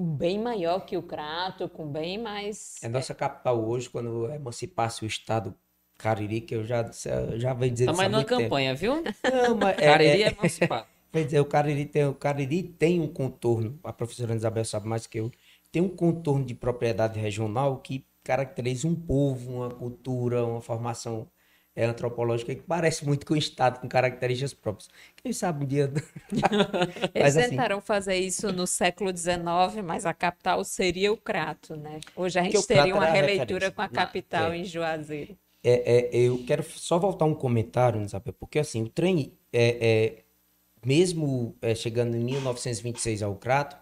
bem maior que o Crato, com bem mais. É nossa capital hoje, quando emancipasse o estado Cariri, que eu já, já venho dizer Estamos numa campanha, viu? Não, mas é, Cariri é, é emancipado. Quer dizer, o Cariri, tem, o Cariri tem um contorno, a professora Isabel sabe mais que eu, tem um contorno de propriedade regional que caracteriza um povo, uma cultura, uma formação é, antropológica que parece muito com o Estado, com características próprias. Quem sabe um dia. Eles assim, tentaram fazer isso no século XIX, mas a capital seria o Crato, né? Hoje a gente teria uma releitura com a capital é, em Juazeiro. É, é, eu quero só voltar um comentário, Isabel, porque assim, o trem, é, é mesmo é, chegando em 1926 ao Crato,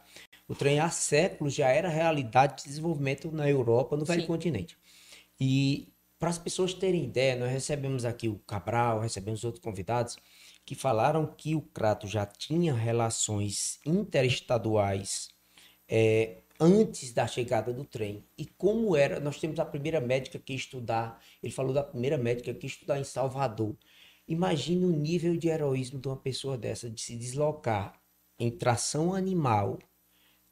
o trem há séculos já era realidade de desenvolvimento na Europa, no velho Sim. continente. E para as pessoas terem ideia, nós recebemos aqui o Cabral, recebemos outros convidados que falaram que o Crato já tinha relações interestaduais é, antes da chegada do trem. E como era, nós temos a primeira médica que estudar, ele falou da primeira médica que estudar em Salvador. Imagine o nível de heroísmo de uma pessoa dessa, de se deslocar em tração animal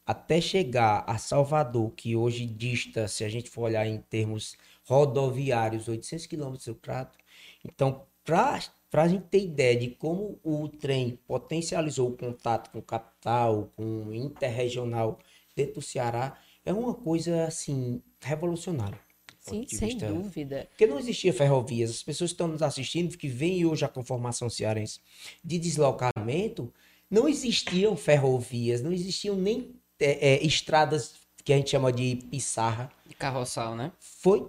até chegar a Salvador, que hoje dista, se a gente for olhar em termos rodoviários, 800 quilômetros do Crato. Então, para a gente ter ideia de como o trem potencializou o contato com capital, com interregional dentro do Ceará, é uma coisa assim revolucionária. Sim, sem vista- dúvida. Porque não existia ferrovias. As pessoas que estão nos assistindo, que vêm hoje já com formação cearense de deslocamento, não existiam ferrovias, não existiam nem é, é, estradas que a gente chama de pissarra. De carroçal, né? Foi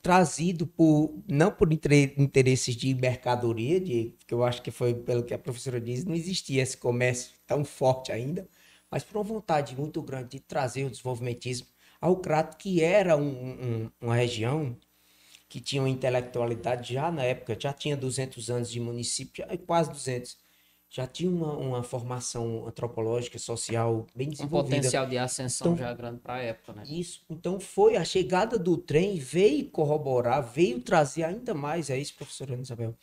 trazido por, não por inter- interesses de mercadoria, de, que eu acho que foi pelo que a professora diz, não existia esse comércio tão forte ainda, mas por uma vontade muito grande de trazer o desenvolvimentismo ao Crato, que era um- um- uma região que tinha uma intelectualidade já na época, já tinha 200 anos de município, já- quase 200, já tinha uma, uma formação antropológica, social bem Um desenvolvida. potencial de ascensão Então- já grande para a época, né? Isso. Então foi a chegada do trem, veio corroborar, veio trazer ainda mais, é isso, professora Ana Isabel.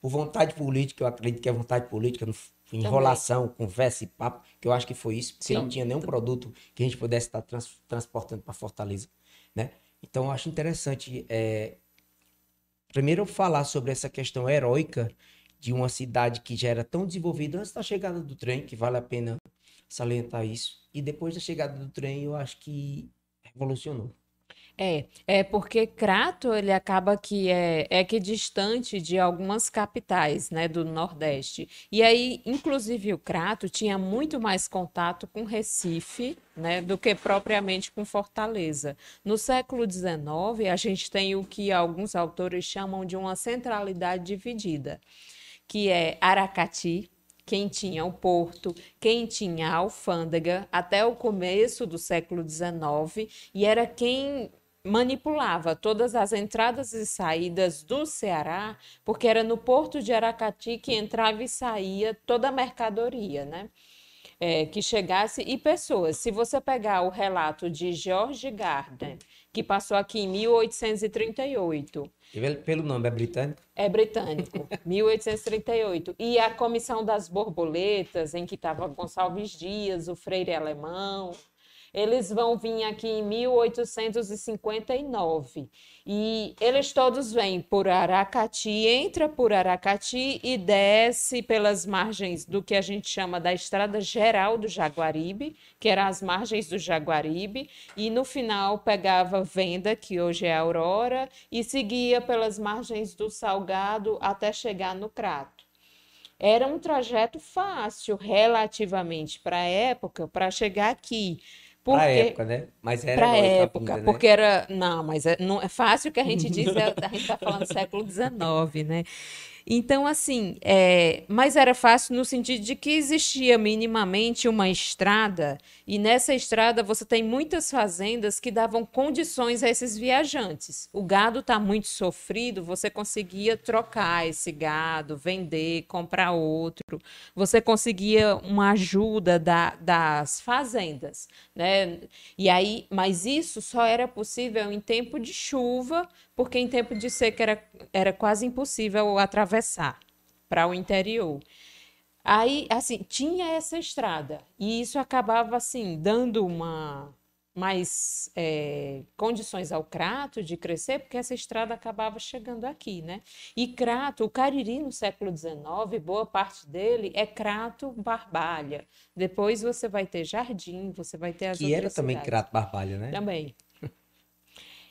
Por vontade política, eu acredito que é vontade política, enrolação, conversa e papo, que eu acho que foi isso, porque Sim. não tinha nenhum produto que a gente pudesse estar trans- transportando para Fortaleza, né? Então eu acho interessante, é, primeiro eu falar sobre essa questão heróica de uma cidade que já era tão desenvolvida antes da chegada do trem, que vale a pena salientar isso. E depois da chegada do trem, eu acho que revolucionou. É, é porque Crato ele acaba que é, é que distante de algumas capitais, né, do Nordeste. E aí, inclusive o Crato tinha muito mais contato com Recife, né, do que propriamente com Fortaleza. No século XIX, a gente tem o que alguns autores chamam de uma centralidade dividida, que é Aracati, quem tinha o porto, quem tinha a alfândega, até o começo do século XIX, e era quem manipulava todas as entradas e saídas do Ceará, porque era no porto de Aracati que entrava e saía toda a mercadoria, né? É, que chegasse e pessoas. Se você pegar o relato de George Gardner, que passou aqui em 1838, E pelo- Pelo nome, é britânico? é britânico, 1838. E a Comissão das Borboletas, em que estava Gonçalves Dias, o Freire Alemão, eles vão vir aqui em 1859. E eles todos vêm por Aracati, entra por Aracati e desce pelas margens do que a gente chama da Estrada Geral do Jaguaribe, que eram as margens do Jaguaribe, e no final pegava Venda, que hoje é Aurora, e seguia pelas margens do Salgado até chegar no Crato. Era um trajeto fácil, relativamente, para a época, para chegar aqui. Pra Porque época, né? Mas era para heróica a época, vinda, né? porque era. Não, mas é, não, é fácil que a gente diz, é- a gente está falando do século XIX, né? Então, assim, é, mas era fácil no sentido de que existia minimamente uma estrada, e nessa estrada você tem muitas fazendas que davam condições a esses viajantes. O gado está muito sofrido, você conseguia trocar esse gado, vender, comprar outro, você conseguia uma ajuda da- das fazendas, né? E aí, mas isso só era possível em tempo de chuva, porque em tempo de seca era, era quase impossível atravessar para o interior. Aí, assim, tinha essa estrada, e isso acabava, assim, dando uma mais eh, condições ao Crato de crescer, porque essa estrada acabava chegando aqui, né? E Crato, o Cariri no século XIX, boa parte dele é Crato Barbalha. Depois você vai ter Jardim, você vai ter as Que era também cidades. Crato Barbalha, né? Também.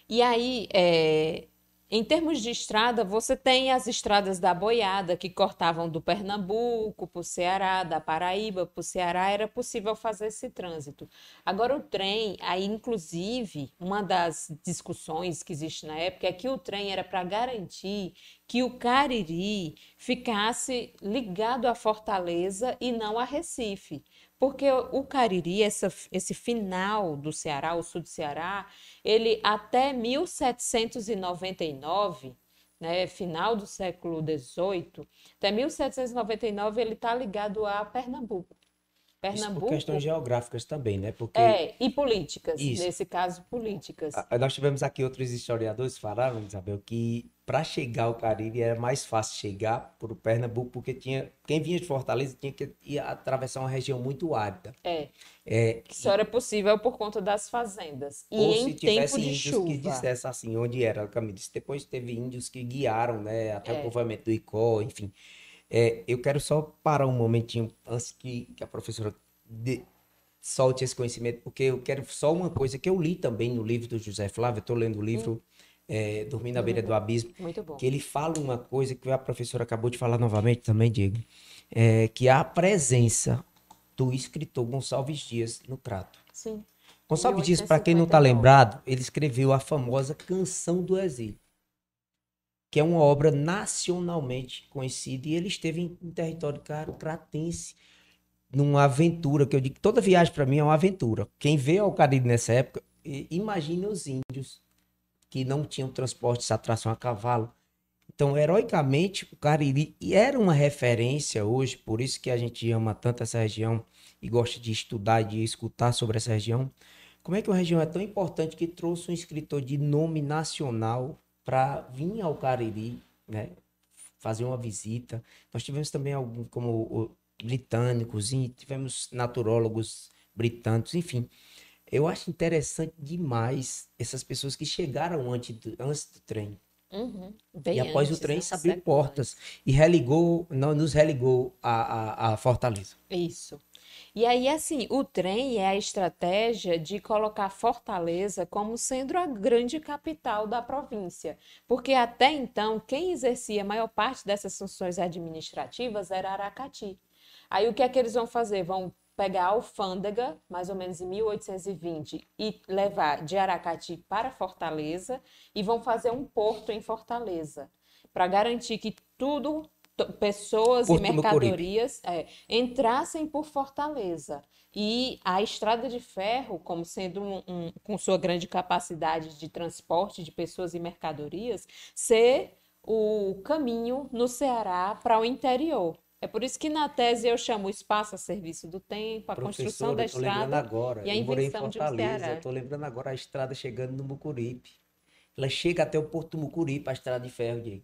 E aí, é, em termos de estrada, você tem as estradas da boiada que cortavam do Pernambuco para o Ceará, da Paraíba para o Ceará, era possível fazer esse trânsito. Agora, o trem, aí, inclusive, uma das discussões que existe na época é que o trem era para garantir que o Cariri ficasse ligado à Fortaleza e não a Recife. Porque o Cariri, essa- esse final do Ceará, o sul do Ceará, ele até 1799, né, final do século XVIII, até 1799 ele está ligado a Pernambuco. Isso Pernambuco por questões geográficas também, né? Porque é, e políticas, Isso. nesse caso políticas. nós tivemos aqui outros historiadores que falaram, Isabel, que para chegar ao Caribe era mais fácil chegar por Pernambuco, porque tinha quem vinha de Fortaleza tinha que ir atravessar uma região muito árida. É, É, que só era possível por conta das fazendas. E ou em se tempo tivesse de índios chuva. que dissessem assim onde era o caminho. Depois teve índios que guiaram, né, até o É. povoamento do Icó, enfim. É, eu quero só parar um momentinho antes que, que a professora dê- solte esse conhecimento, porque eu quero só uma coisa que eu li também no livro do José Flávio, eu estou lendo o livro é, Dormindo à Beira do Abismo, Muito bom. que ele fala uma coisa que a professora acabou de falar novamente também, Diego, é, que a presença do escritor Gonçalves Dias no Crato. Sim. Gonçalves Dias, para quem não está 1859. lembrado, ele escreveu a famosa Canção do Exílio, que é uma obra nacionalmente conhecida e ele esteve em, em território cra- cratense numa aventura, que eu digo toda viagem para mim é uma aventura. Quem veio ao Caribe nessa época, imagine os índios que não tinham transporte, atração a cavalo. Então, heroicamente, o Cariri era uma referência hoje, por isso que a gente ama tanto essa região e gosta de estudar e de escutar sobre essa região. Como é que uma região é tão importante que trouxe um escritor de nome nacional para vir ao Cariri, né? Fazer uma visita. Nós tivemos também alguns como britânicos, e tivemos naturólogos britânicos, enfim. Eu acho interessante demais essas pessoas que chegaram antes do, antes do trem. Uhum. Bem e após antes, o trem se abriu portas e religou, não, nos religou a, a, a Fortaleza. Isso. E aí, assim, o trem é a estratégia de colocar Fortaleza como sendo a grande capital da província. Porque até então, quem exercia a maior parte dessas funções administrativas era Aracati. Aí o que é que eles vão fazer? Vão pegar a alfândega, mais ou menos em 1820, e levar de Aracati para Fortaleza e vão fazer um porto em Fortaleza, para garantir que tudo, pessoas Porto e mercadorias é, entrassem por Fortaleza. E a estrada de ferro, como sendo um, um- com sua grande capacidade de transporte de pessoas e mercadorias, ser o caminho no Ceará para o interior. É por isso que na tese eu chamo o espaço a serviço do tempo, a construção da estrada agora, e a invenção de um Ceará. tô lembrando agora a estrada chegando no Mucuripe. Ela chega até o Porto do Mucuripe, a estrada de ferro, Diego.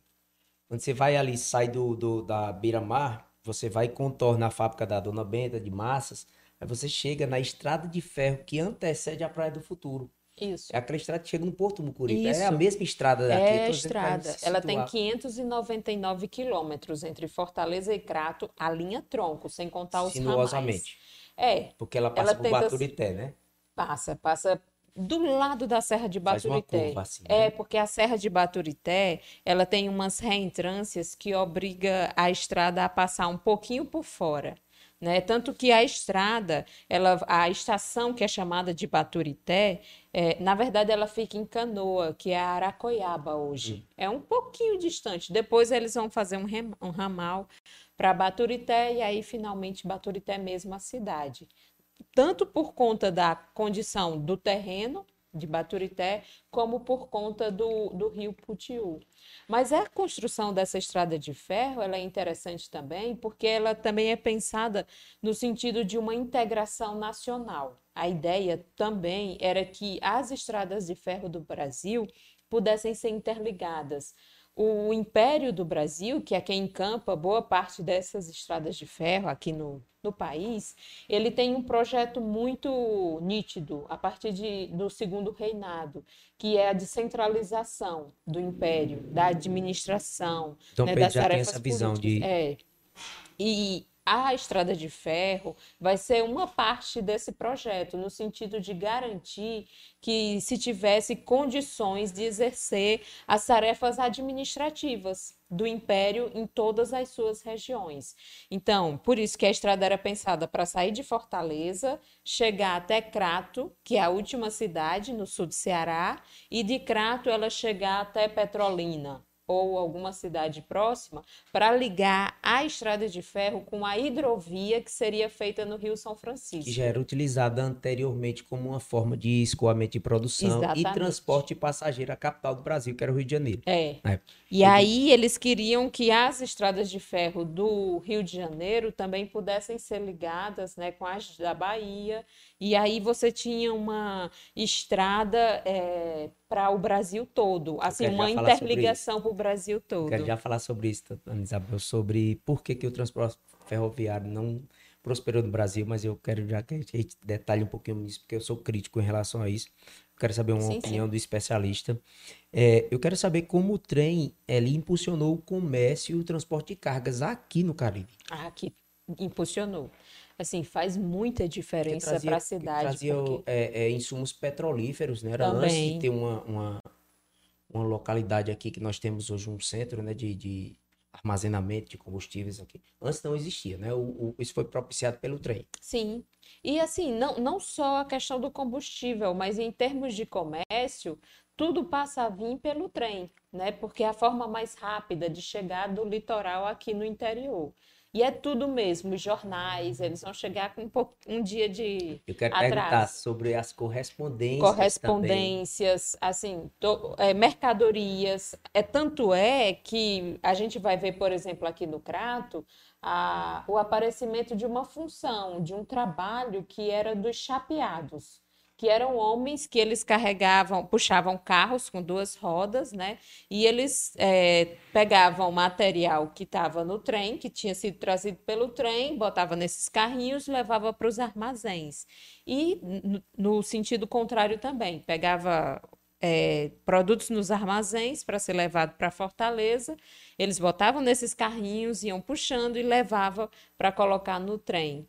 Quando você vai ali, sai do, do- da beira-mar, você vai e contorna a fábrica da Dona Benta de massas, aí você chega na estrada de ferro que antecede a Praia do Futuro. Isso. É aquela estrada que chega no Porto do Mucuripe. É a mesma estrada daqui. É a dizendo pra estrada. Ela tem situar. 599 quilômetros entre Fortaleza e Crato, a linha tronco, sem contar os ramais. Sinuosamente. É, Porque ela passa Ela por tenta- Baturité, né? passa, passa do lado da Serra de Baturité. assim, É, né? porque a Serra de Baturité, ela tem umas reentrâncias que obriga a estrada a passar um pouquinho por fora, né? Tanto que a estrada, ela, a estação que é chamada de Baturité, é, na verdade ela fica em Canoa, que é a Aracoiaba hoje. É um pouquinho distante. Depois eles vão fazer um, rem- um ramal para Baturité e aí finalmente Baturité mesmo a cidade tanto por conta da condição do terreno de Baturité, como por conta do, do rio Putiú. Mas a construção dessa estrada de ferro, ela é interessante também, porque ela também é pensada no sentido de uma integração nacional. A ideia também era que as estradas de ferro do Brasil pudessem ser interligadas. O Império do Brasil, que é quem encampa boa parte dessas estradas de ferro aqui no, no país, ele tem um projeto muito nítido a partir de, do segundo reinado, que é a descentralização do império, da administração, Dom né, Pedro das já tem tarefas essa visão de políticas. É. E a estrada de ferro vai ser uma parte desse projeto, no sentido de garantir que se tivesse condições de exercer as tarefas administrativas do império em todas as suas regiões. Então, por isso que a estrada era pensada para sair de Fortaleza, chegar até Crato, que é a última cidade no sul do Ceará, e de Crato ela chegar até Petrolina ou alguma cidade próxima para ligar a estrada de ferro com a hidrovia que seria feita no Rio São Francisco. que já era utilizada anteriormente como uma forma de escoamento de produção e Exatamente. transporte de passageiro à capital do Brasil, que era o Rio de Janeiro. É. É. E aí eles queriam que as estradas de ferro do Rio de Janeiro também pudessem ser ligadas, né, com as da Bahia. E aí você tinha uma estrada para o Brasil todo, assim, uma interligação para o Brasil Eu todo. Quero já falar sobre isso, Ana Isabel, sobre por que, que o transporte ferroviário não prosperou no Brasil, mas eu quero já que a gente detalhe um pouquinho nisso, porque eu sou crítico em relação a isso. Eu quero saber uma Sim, sim. opinião do especialista. É, eu quero saber como o trem ele impulsionou o comércio e o transporte de cargas aqui no Caribe. Ah, que impulsionou. Assim, faz muita diferença para a que cidade. trazia porque- é, é, insumos petrolíferos, né? Era antes de Também. ter uma, uma, uma localidade aqui que nós temos hoje um centro né, de, de armazenamento de combustíveis aqui. Antes não existia, né? O, o, isso foi propiciado pelo trem. Sim. E assim, não, não só a questão do combustível, mas em termos de comércio, tudo passa a vir pelo trem, né? Porque é a forma mais rápida de chegar do litoral aqui no interior. E é tudo mesmo, os jornais, eles vão chegar com um, pouco, um dia de Eu quero atraso. perguntar sobre as correspondências correspondências, assim, to- é, mercadorias. É tanto é que a gente vai ver, por exemplo, aqui no Crato, a- o aparecimento de uma função, de um trabalho que era dos chapeados, que eram homens que eles carregavam, puxavam carros com duas rodas, né? E eles é, pegavam material que estava no trem, que tinha sido trazido pelo trem, botava nesses carrinhos levava para os armazéns. E no sentido contrário também, pegava é, produtos nos armazéns para ser levado para Fortaleza, eles botavam nesses carrinhos, iam puxando e levavam para colocar no trem.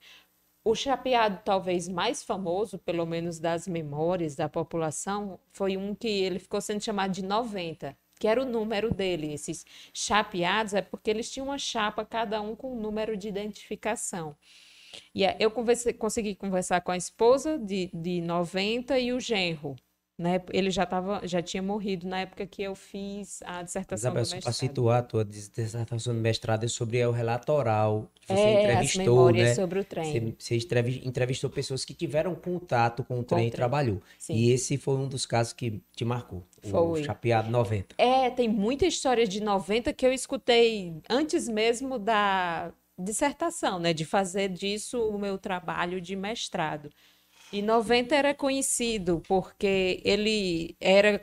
O chapeado talvez mais famoso, pelo menos das memórias da população, foi um que ele ficou sendo chamado de 90, que era o número dele. Esses chapeados é porque eles tinham uma chapa, cada um com um número de identificação. E eh, eu consegui conversar com a esposa de, de 90 e o genro, né? Ele já tava, já tinha morrido na época que eu fiz a dissertação Isabel, do só para mestrado. situar a tua dissertação de mestrado é sobre o relato oral que você É, as entrevistou, memórias né? sobre o trem. Você, você entrevi- entrevistou pessoas que tiveram contato com o trem e trem. trabalhou. Sim. E esse foi um dos casos que te marcou. O Foi. Chapeado 90. É, tem muita história de 90 que eu escutei antes mesmo da dissertação, né? De fazer disso o meu trabalho de mestrado. E 90 era conhecido porque ele era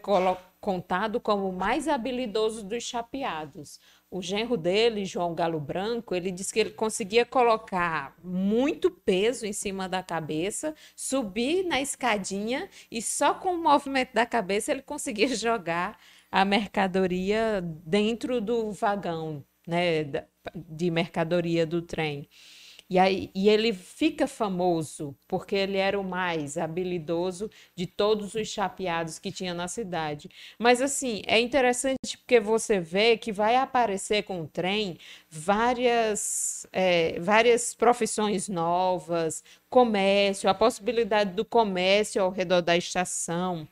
contado como o mais habilidoso dos chapeados. O genro dele, João Galo Branco, ele disse que ele conseguia colocar muito peso em cima da cabeça, subir na escadinha e só com o movimento da cabeça ele conseguia jogar a mercadoria dentro do vagão, né, de mercadoria do trem. E, aí, e ele fica famoso porque ele era o mais habilidoso de todos os chapeados que tinha na cidade. Mas assim, é interessante porque você vê que vai aparecer com o trem várias, é, várias profissões novas, comércio, a possibilidade do comércio ao redor da estação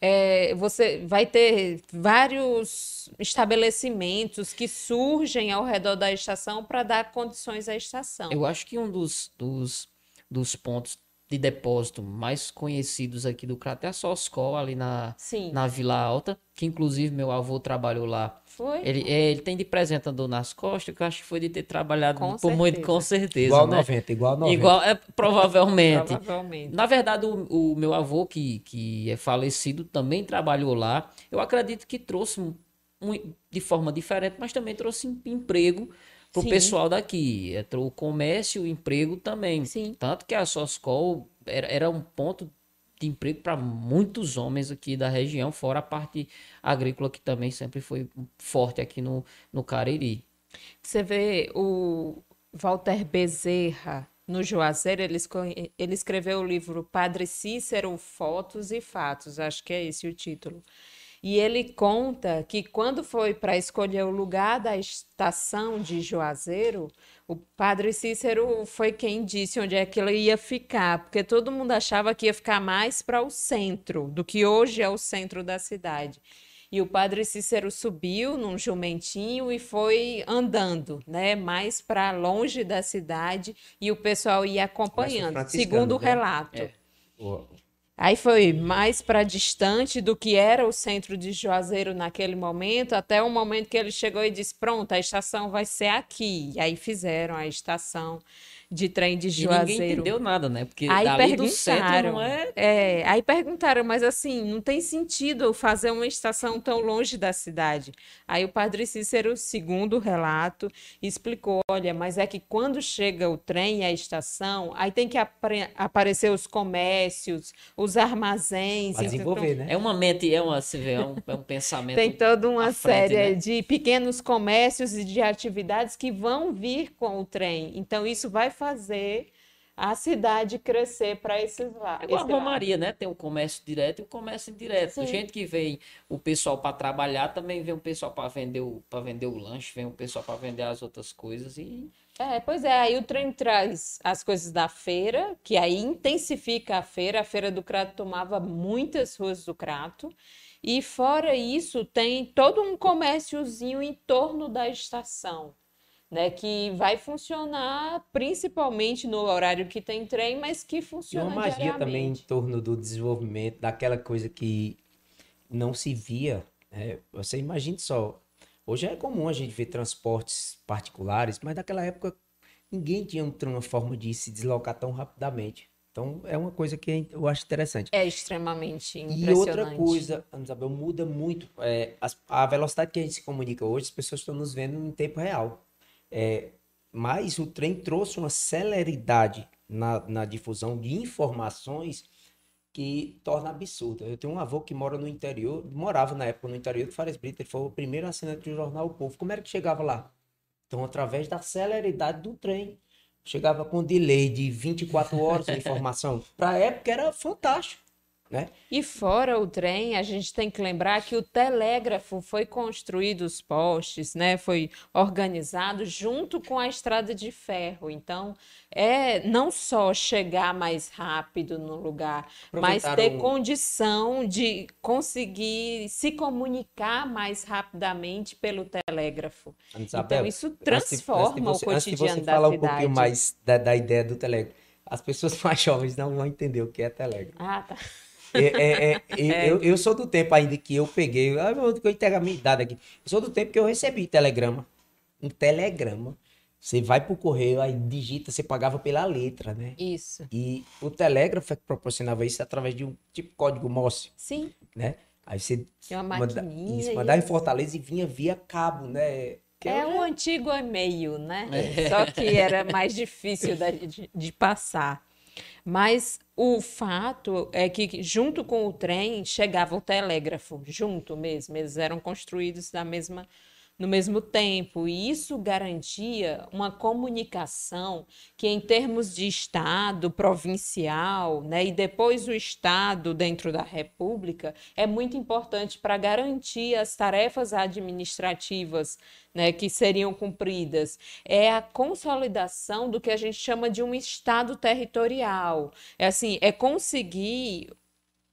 é, você vai ter vários estabelecimentos que surgem ao redor da estação para dar condições à estação. Eu acho que um dos, dos, dos pontos de depósito mais conhecidos aqui do Crato é a Soscol, ali na, Sim, na Vila Alta, que inclusive meu avô trabalhou lá. foi? Ele, é, ele tem de presente andou nas costas, que eu acho que foi de ter trabalhado Com por muito, certeza. com certeza, Igual né? 90, igual 90. Igual, é, provavelmente. Provavelmente. Na verdade, o, o meu avô, que, que é falecido, também trabalhou lá. Eu acredito que trouxe um- um- de forma diferente, mas também trouxe em- emprego para o Sim. pessoal daqui. É, o comércio, o emprego também. Sim. Tanto que a Soscol era, era um ponto de emprego para muitos homens aqui da região, fora a parte agrícola que também sempre foi forte aqui no, no Cariri. Você vê o Walter Bezerra no Juazeiro, ele, ele escreveu o livro Padre Cícero, Fotos e Fatos, acho que é esse o título. E ele conta que quando foi para escolher o lugar da estação de Juazeiro, o Padre Cícero foi quem disse onde é que ele ia ficar, porque todo mundo achava que ia ficar mais para o centro, do que hoje é o centro da cidade. E o padre Cícero subiu num jumentinho e foi andando, né, mais para longe da cidade e o pessoal ia acompanhando, segundo o né? relato. O- Aí foi mais para distante do que era o centro de Juazeiro naquele momento, até o momento que ele chegou e disse: Pronto, a estação vai ser aqui. E aí fizeram a estação de trem de E ninguém Juazeiro. entendeu nada, né? Porque Aí dali do centro não é é, aí perguntaram, mas assim, não tem sentido fazer uma estação tão longe da cidade. Aí o padre Cícero, segundo o relato, explicou, olha, mas é que quando chega o trem e a estação, aí tem que apre- aparecer os comércios, os armazéns, Pra entendeu? desenvolver, né? É uma mente, é uma, você vê, é um, é um pensamento. Tem toda uma à frente, série né? de pequenos comércios e de atividades que vão vir com o trem. Então, isso vai fazer a cidade crescer para esses lados. É igual a Romaria, né? Tem o comércio direto e o comércio indireto. Sim. Gente que vem o pessoal para trabalhar, também vem o pessoal para vender o para vender o lanche, vem o pessoal para vender as outras coisas e É, pois é, aí o trem traz as coisas da feira, que aí intensifica a feira. A feira do Crato tomava muitas ruas do Crato. E fora isso, tem todo um comérciozinho em torno da estação, né? Que vai funcionar principalmente no horário que tem trem, mas que E funciona uma magia também em torno do desenvolvimento, daquela coisa que não se via. né? Você imagine só, hoje é comum a gente ver transportes particulares, mas naquela época ninguém tinha uma forma de se deslocar tão rapidamente. Então é uma coisa que eu acho interessante. É extremamente E impressionante. outra coisa, Isabel, muda muito. é, a velocidade que a gente se comunica hoje, as pessoas estão nos vendo em tempo real. É, mas o trem trouxe uma celeridade na, na difusão de informações que torna absurda. Eu tenho um avô que mora no interior, morava na época no interior de Fares Brito, ele foi o primeiro assinante do jornal O Povo. Como era que chegava lá? Então, através da celeridade do trem. Chegava com delay de 24 horas de informação. Para a época era fantástico, né? E fora o trem, a gente tem que lembrar que o telégrafo foi construído, os postes, né? Foi organizado junto com a estrada de ferro. Então, é não só chegar mais rápido no lugar, mas ter condição de conseguir se comunicar mais rapidamente pelo telégrafo. Então, isso antes transforma antes de você, o antes de cotidiano você falar um cidade. pouquinho mais da, da ideia do Telegram. As pessoas mais jovens não vão entender o que é Telegram. Ah, tá. É, é, é, eu, eu sou do tempo ainda que eu peguei, eu vou entregar a minha idade aqui. Eu sou do tempo que eu recebi telegrama. Um telegrama. Você vai pro correio, aí digita, você pagava pela letra, né? Isso. E o telégrafo é que proporcionava isso através de um tipo código Morse, Sim, né? Aí você Tinha uma manda, isso, mandava em isso. Fortaleza e vinha via cabo, né? É o antigo e-mail, né? É. Só que era mais difícil da- de, de passar. Mas o fato é que, junto com o trem, chegava o telégrafo, junto mesmo. Eles eram construídos da mesma, no mesmo tempo. E isso garantia uma comunicação que, em termos de Estado provincial, né, e depois o Estado dentro da República, é muito importante para garantir as tarefas administrativas né, que seriam cumpridas. É a consolidação do que a gente chama de um Estado territorial. É assim, é conseguir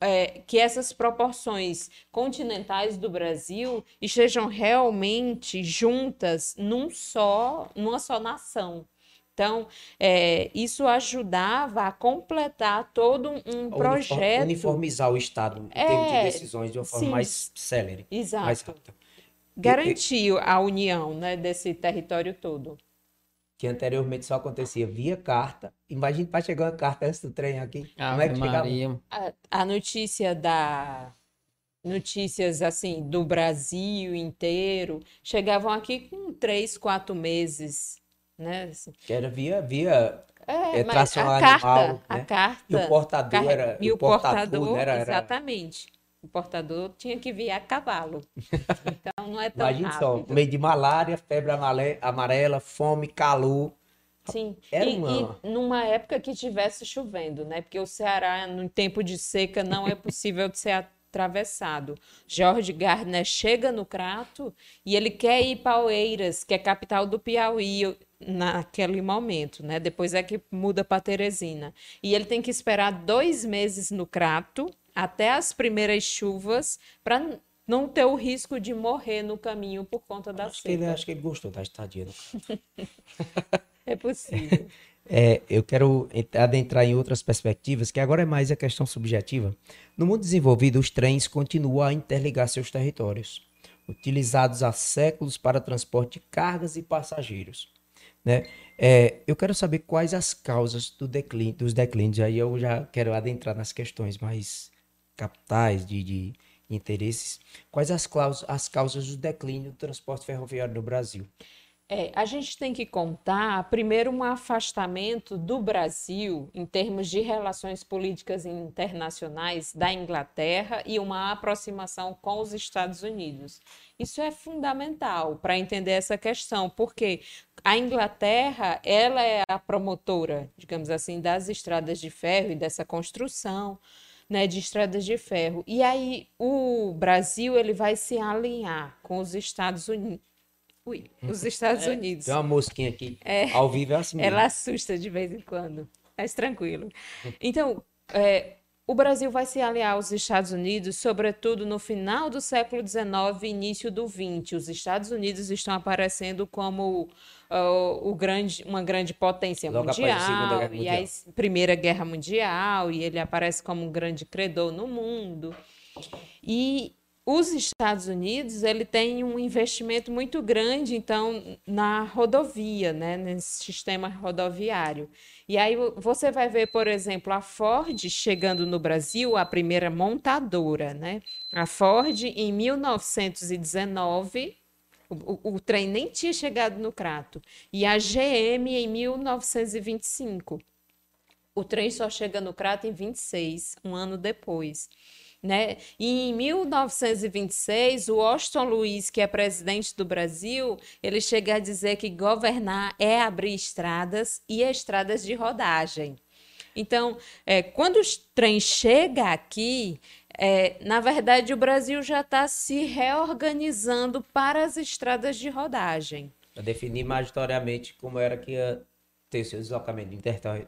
é, que essas proporções continentais do Brasil estejam realmente juntas num só, numa só nação. Então, é, isso ajudava a completar todo um, projeto. uniformizar o Estado em É, termos de decisões de uma forma sim. mais célere, mais Exato. rápida. Garantir a união né, desse território todo. Que anteriormente só acontecia via carta. Imagina para chegar uma carta antes do trem aqui. Como Ave é que chegava? Maria. A, a notícia da notícias assim do Brasil inteiro chegavam aqui com três, quatro meses, né? assim. Que era via, via É, É, tração a animal, carta, a né? carta e o portador era e o portador, portador, né? era, era exatamente. O portador tinha que vir a cavalo. Então não é tão Imagina só, rápido. meio de malária, febre amarela, fome, calor. Sim, Era e, uma- e numa época que tivesse chovendo, né? Porque o Ceará, no tempo de seca, não é possível de ser atravessado. Jorge Gardner chega no Crato e ele quer ir para Oeiras, que é capital do Piauí, naquele momento, né? Depois é que muda para Teresina. E ele tem que esperar dois meses no Crato, até as primeiras chuvas, para não ter o risco de morrer no caminho por conta da Acho que, ele, seca. acho que ele gostou da estadia. É possível. É, eu quero ent- adentrar em outras perspectivas, que agora é mais a questão subjetiva. No mundo desenvolvido, os trens continuam a interligar seus territórios, utilizados há séculos para transporte de cargas e passageiros. Né? É, eu quero saber quais as causas do declínio, dos declínios. Aí eu já quero adentrar nas questões mais capitais, de, de interesses. Quais as, claus- as causas do declínio do transporte ferroviário no Brasil? É, a gente tem que contar, primeiro, um afastamento do Brasil, em termos de relações políticas internacionais, da Inglaterra e uma aproximação com os Estados Unidos. Isso é fundamental para entender essa questão, porque a Inglaterra, ela é a promotora, digamos assim, das estradas de ferro e dessa construção. Né, de estradas de ferro. E aí o Brasil ele vai se alinhar com os Estados Unidos, Ui, os Estados é, Unidos. Tem uma mosquinha aqui. É, ao vivo é assim mesmo. Ela assusta de vez em quando, mas tranquilo. Então, é, o Brasil vai se aliar aos Estados Unidos, sobretudo no final do século XIX e início do XX. Os Estados Unidos estão aparecendo como uh, o grande, uma grande potência Logo mundial, a e a Primeira Guerra Mundial, e ele aparece como um grande credor no mundo. E os Estados Unidos ele tem um investimento muito grande então na rodovia, né, nesse sistema rodoviário. E aí você vai ver, por exemplo, a Ford chegando no Brasil, a primeira montadora, né? A Ford em 1919 o, o, trem nem tinha chegado no Crato. E a GM em 1925. O trem só chega no Crato em 26, um ano depois. Né? E em 1926, o Washington Luiz, que é presidente do Brasil, ele chega a dizer que governar é abrir estradas e estradas de rodagem. Então, é, quando o trem chega aqui, é, na verdade, o Brasil já está se reorganizando para as estradas de rodagem. Para definir majoritariamente como era que ter seu deslocamento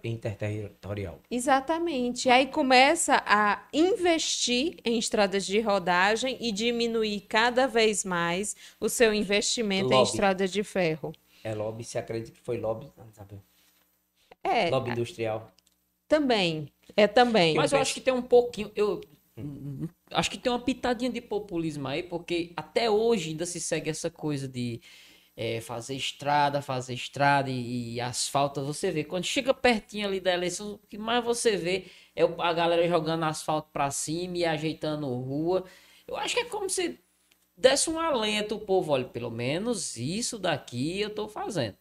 interterritorial. Exatamente. Aí começa a investir em estradas de rodagem e diminuir cada vez mais o seu investimento lobby. em estradas de ferro. É lobby, se acredita que foi lobby, não sabe? É. Lobby industrial. Também. É também. Mas eu acho que tem um pouquinho. Eu acho que tem uma pitadinha de populismo aí, porque até hoje ainda se segue essa coisa de é, fazer estrada, fazer estrada e, e asfalto. Você vê, quando chega pertinho ali da eleição, o que mais você vê é a galera jogando asfalto para cima e ajeitando rua. Eu acho que é como se desse um alento o povo, olha, pelo menos isso daqui eu tô fazendo.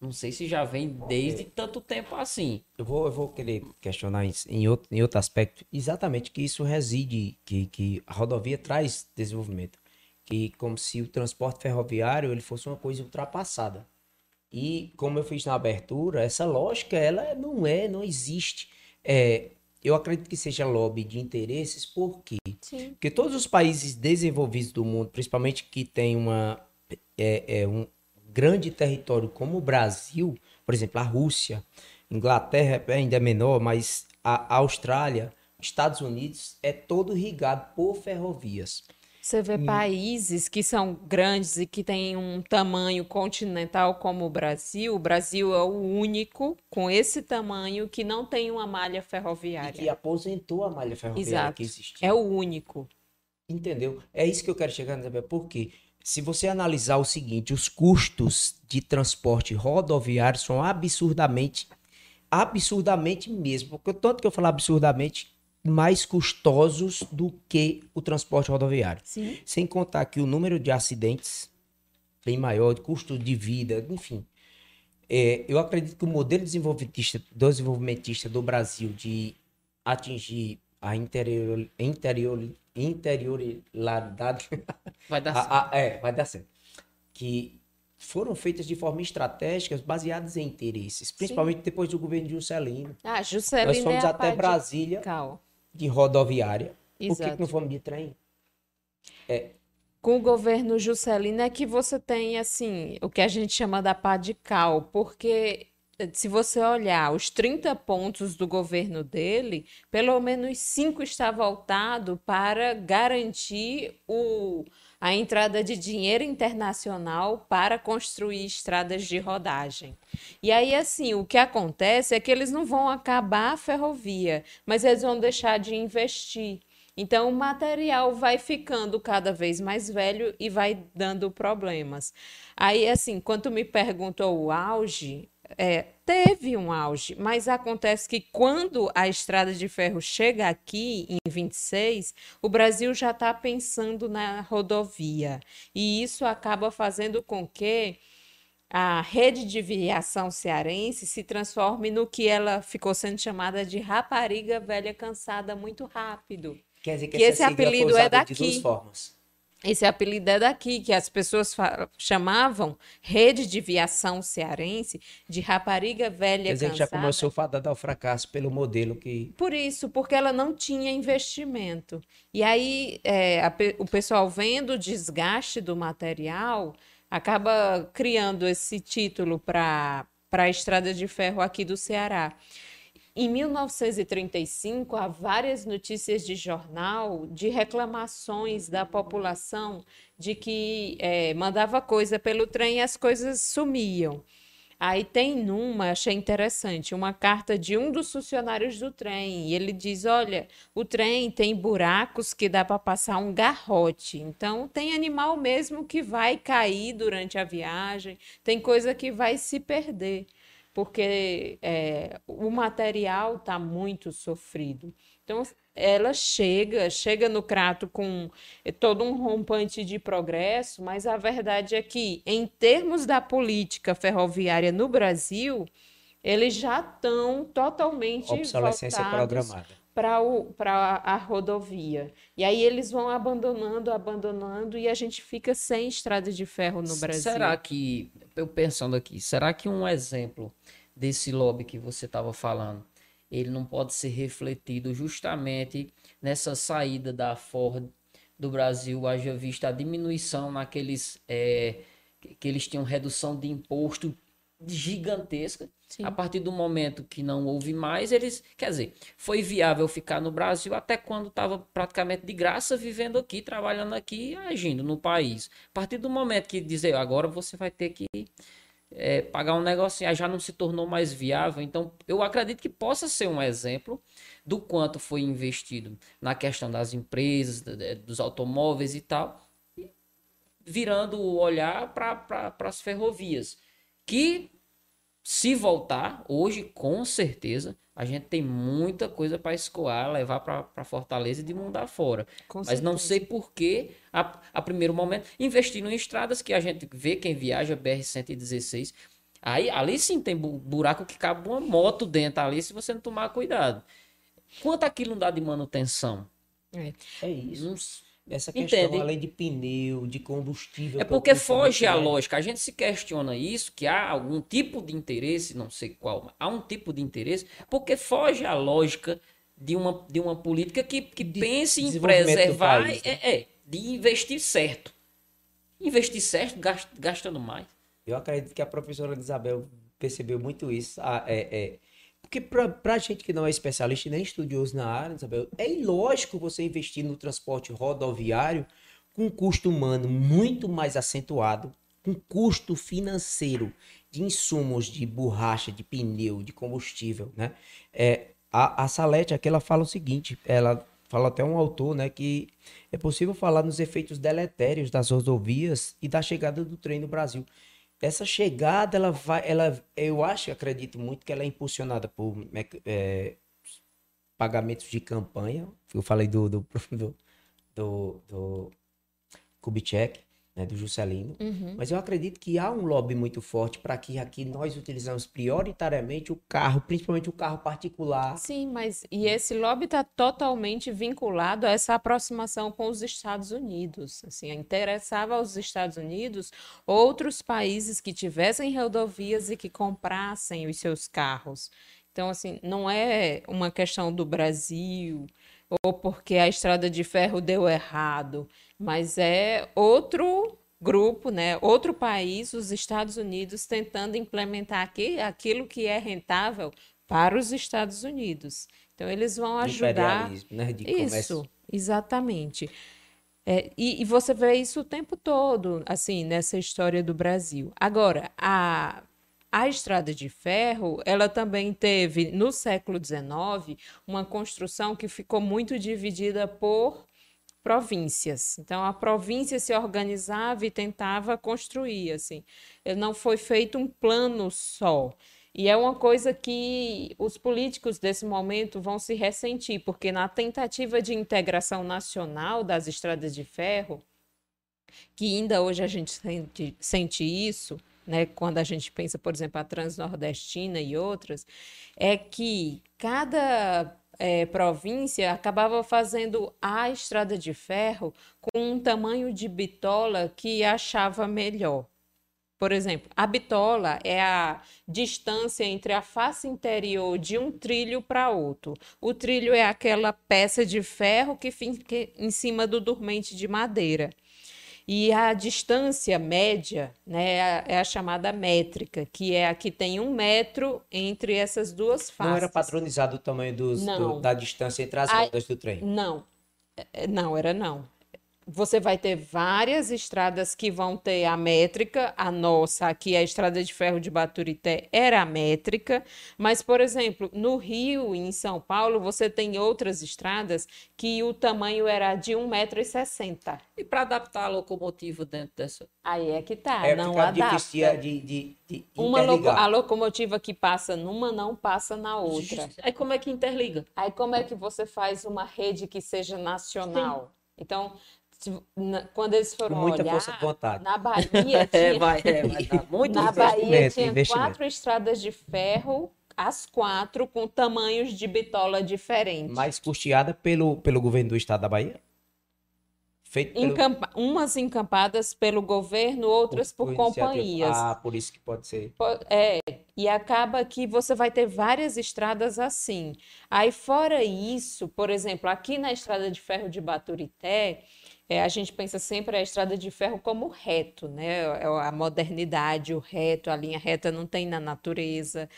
Não sei se já vem desde tanto tempo assim. Eu vou, eu vou querer questionar em outro, em outro aspecto, exatamente que isso reside, que, que a rodovia traz desenvolvimento que como se o transporte ferroviário ele fosse uma coisa ultrapassada. E como eu fiz na abertura, essa lógica ela não é, não existe. É, eu acredito que seja lobby de interesses, por quê? Sim. Porque todos os países desenvolvidos do mundo, principalmente que tem uma, é, é um grande território como o Brasil, por exemplo, a Rússia, Inglaterra ainda é menor, mas a Austrália, Estados Unidos é todo irrigado por ferrovias. Você vê hum. países que são grandes e que têm um tamanho continental como o Brasil. O Brasil é o único com esse tamanho que não tem uma malha ferroviária. E que aposentou a malha ferroviária Exato. que existia. É o único. Entendeu? É isso que eu quero chegar, Isabel. Por quê? Se você analisar o seguinte, os custos de transporte rodoviário são absurdamente, absurdamente mesmo. Porque tanto que eu falo absurdamente, mais custosos do que o transporte rodoviário. Sim. Sem contar que o número de acidentes bem maior, de custo de vida, enfim. É, eu acredito que o modelo desenvolvimentista, desenvolvimentista do Brasil de atingir a interior, interior, interioridade. Vai dar certo. A, a, é, vai dar certo. Que foram feitas de forma estratégica, baseadas em interesses, principalmente Sim. depois do governo de Juscelino. Ah, Juscelino. Nós fomos é até Brasília. Cal de rodoviária. Exato. Por que, que não fomos de trem? É. Com o governo Juscelino é que você tem, assim, o que a gente chama da pá de cal, porque se você olhar os 30 pontos do governo dele, pelo menos cinco está voltado para garantir o, a entrada de dinheiro internacional para construir estradas de rodagem. E aí, assim, o que acontece é que eles não vão acabar a ferrovia, mas eles vão deixar de investir. Então, o material vai ficando cada vez mais velho e vai dando problemas. Aí, assim, quando me perguntou o auge, é, teve um auge, mas acontece que quando a estrada de ferro chega aqui, em 26, o Brasil já está pensando na rodovia. E isso acaba fazendo com que a rede de viação cearense se transforme no que ela ficou sendo chamada de rapariga velha cansada muito rápido. Quer dizer que, Que essa esse apelido é usada de duas daqui. formas. Esse apelido é daqui, que as pessoas chamavam rede de viação cearense de rapariga velha Quer dizer que já começou fadada ao fracasso pelo modelo que. Por isso, porque ela não tinha investimento. E aí, é, a o pessoal vendo o desgaste do material, acaba criando esse título para a estrada de ferro aqui do Ceará. Em 1935, há várias notícias de jornal de reclamações da população de que eh, mandava coisa pelo trem e as coisas sumiam. Aí tem numa, achei interessante, uma carta de um dos funcionários do trem. E ele diz: Olha, o trem tem buracos que dá para passar um garrote. Então, tem animal mesmo que vai cair durante a viagem, tem coisa que vai se perder, porque é, o material está muito sofrido. Então, ela chega, chega no Crato com eh, todo um rompante de progresso, mas a verdade é que, em termos da política ferroviária no Brasil, eles já estão totalmente Obsolescência programada. Para a rodovia. E aí eles vão abandonando, abandonando, e a gente fica sem estrada de ferro no Brasil. Será que, eu pensando aqui, será que um exemplo desse lobby que você estava falando, ele não pode ser refletido justamente nessa saída da Ford do Brasil, haja vista a diminuição naqueles é, que que eles tinham redução de imposto gigantesca. Sim. A partir do momento que não houve mais, eles, quer dizer, foi viável ficar no Brasil até quando estava praticamente de graça vivendo aqui, trabalhando aqui, agindo no país. A partir do momento que dizer, agora você vai ter que é, pagar um negocinho, já não se tornou mais viável. Então, eu acredito que possa ser um exemplo do quanto foi investido na questão das empresas, dos automóveis e tal, virando o olhar para as ferrovias, que se voltar, hoje, com certeza, a gente tem muita coisa para escoar, levar para Fortaleza e de mundo afora. Com Mas não certeza. sei por que, a, a primeiro momento, investindo em estradas que a gente vê quem viaja BR-116. Aí, ali sim tem bu- buraco que cabe uma moto dentro ali, se você não tomar cuidado. Quanto aquilo não dá de manutenção? É. É isso. Não Essa questão, Entende? além de pneu, de combustível. É o porque foge a grande. lógica. A gente se questiona isso, que há algum tipo de interesse, não sei qual, mas há um tipo de interesse, porque foge a lógica de uma, de uma política que, que De pense em preservar, país, né? é, é, de investir certo. Investir certo, gas- gastando mais. Eu acredito que a professora Isabel percebeu muito isso. Ah, é, é. Porque para gente que não é especialista nem estudioso na área, Isabel, é ilógico você investir no transporte rodoviário com um custo humano muito mais acentuado, com custo financeiro de insumos de borracha, de pneu, de combustível, né? É, a, a Salete aqui ela fala o seguinte, ela fala até um autor, né, que é possível falar nos efeitos deletérios das rodovias e da chegada do trem no Brasil. Essa chegada, ela vai, ela, eu acho, acredito muito que ela é impulsionada por é, pagamentos de campanha. Eu falei do do do, do, do Kubitschek, né, do Juscelino. Uhum. Mas eu acredito que há um lobby muito forte para que aqui nós utilizamos prioritariamente o carro, principalmente o carro particular. Sim, mas e esse lobby está totalmente vinculado a essa aproximação com os Estados Unidos. Assim, interessava aos Estados Unidos outros países que tivessem rodovias e que comprassem os seus carros. Então, assim, não é uma questão do Brasil ou porque a estrada de ferro deu errado, mas é outro grupo, né? Outro país, os Estados Unidos, tentando implementar aqui aquilo que é rentável para os Estados Unidos. Então, eles vão ajudar. Né, de Isso, comércio. exatamente. É, e, e você vê isso o tempo todo, assim, nessa história do Brasil. Agora, a, a estrada de ferro, ela também teve, no século XIX, uma construção que ficou muito dividida por províncias. Então, a província se organizava e tentava construir, assim. Não foi feito um plano só. E é uma coisa que os políticos desse momento vão se ressentir, porque na tentativa de integração nacional das estradas de ferro, que ainda hoje a gente sente, sente isso, né, quando a gente pensa, por exemplo, a Transnordestina e outras, é que cada é, província acabava fazendo a estrada de ferro com um tamanho de bitola que achava melhor. Por exemplo, a bitola é a distância entre a face interior de um trilho para outro. O trilho é aquela peça de ferro que fica em cima do dormente de madeira. E a distância média né, é, é a chamada métrica, que é a que tem um metro entre essas duas faces. Não era padronizado o tamanho dos, do, da distância entre as rodas do trem? Não, é, não era não você vai ter várias estradas que vão ter a métrica, a nossa aqui, a estrada de ferro de Baturité, era a métrica, mas, por exemplo, no Rio e em São Paulo, você tem outras estradas que o tamanho era de 1,60m. E para adaptar a locomotiva dentro dessa? Aí é que tá, é, não adapta. De, de, de Uma loco a locomotiva que passa numa não passa na outra. Aí como é que interliga? Aí como é que você faz uma rede que seja nacional? Sim. Então, na, quando eles foram Com muita olhar, força de vontade. na Bahia tinha, é, vai, é, vai dar muito na Bahia tinha quatro estradas de ferro, as quatro com tamanhos de bitola diferentes. Mais custeada pelo, pelo governo do estado da Bahia? Feito pelo... Encampa... Umas encampadas pelo governo, outras por, por companhias. Ah, por isso que pode ser. É, e acaba que você vai ter várias estradas assim. Aí, fora isso, por exemplo, aqui na estrada de ferro de Baturité, é, a gente pensa sempre a estrada de ferro como reto, né? É a modernidade, o reto, a linha reta não tem na natureza.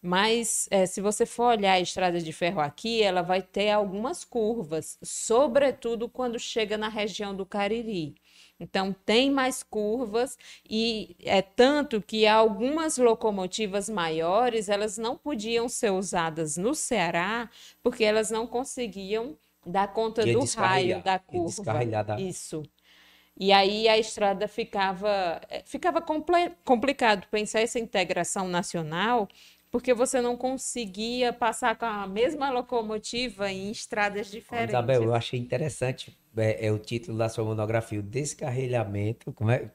Mas é, se você for olhar a estrada de ferro aqui, ela vai ter algumas curvas, sobretudo quando chega na região do Cariri. Então tem mais curvas e é tanto que algumas locomotivas maiores elas não podiam ser usadas no Ceará porque elas não conseguiam dar conta do raio da curva. Da... Isso. E aí a estrada ficava eh, ficava complicado pensar essa integração nacional, porque você não conseguia passar com a mesma locomotiva em estradas diferentes. Isabel, eu achei interessante é, é o título da sua monografia, o descarrilhamento, como é?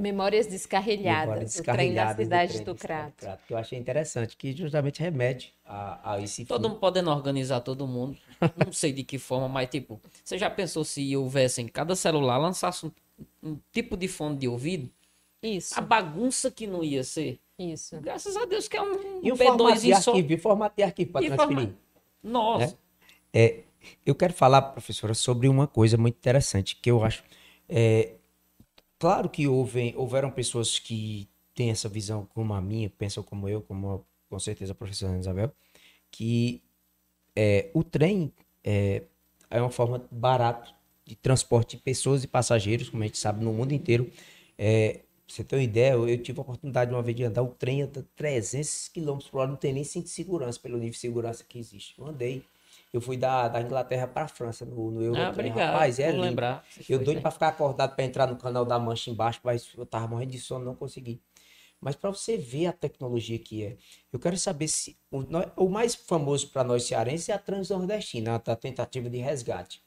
Memórias descarrilhadas, Memórias descarrilhadas o trem da cidade do, do Crato. Crato. Que eu achei interessante, que justamente remete a, a esse Todo mundo podendo organizar todo mundo. Não sei de que forma, mas tipo, você já pensou se houvesse em cada celular lançasse um, um tipo de fone de ouvido? Isso. A bagunça que não ia ser. Isso. Graças a Deus que é um e o formato de arquivo, e formato de arquivo para transferir. Forma... Nossa. É, é, eu quero falar, professora, sobre uma coisa muito interessante que eu acho. É, Claro que houve, houveram pessoas que têm essa visão como a minha, pensam como eu, como com certeza a professora Isabel, que é, o trem é, é uma forma barata de transporte de pessoas e passageiros, como a gente sabe, no mundo inteiro. É, você tem uma ideia, eu, eu, tive a oportunidade uma vez de andar, o trem anda 300 km por hora, não tem nem cinto de segurança, pelo nível de segurança que existe. Eu andei eu fui da, da Inglaterra para a França no, no Euro. Ah, obrigado. Rapaz, é lindo. lembrar. Eu doido para ficar acordado para entrar no canal da Mancha embaixo, mas eu tava morrendo de sono, não consegui. Mas para você ver a tecnologia que é, eu quero saber se o, o mais famoso para nós cearenses é a Transnordestina, a tentativa de resgate,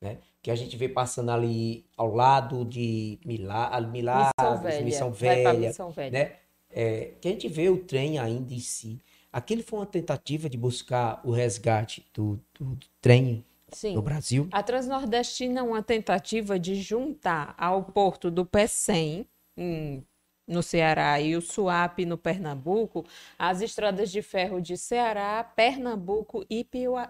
né? Que a gente vê passando ali ao lado de Milá, Milagres, Missão Velha, Missão Velha, Missão Velha. né? É, que a gente vê o trem ainda em si. Aquilo foi uma tentativa de buscar o resgate do, do, trem Sim. no Brasil? A Transnordestina é uma tentativa de juntar ao porto do Pecém, no Ceará, e o Suape, no Pernambuco, as estradas de ferro de Ceará, Pernambuco e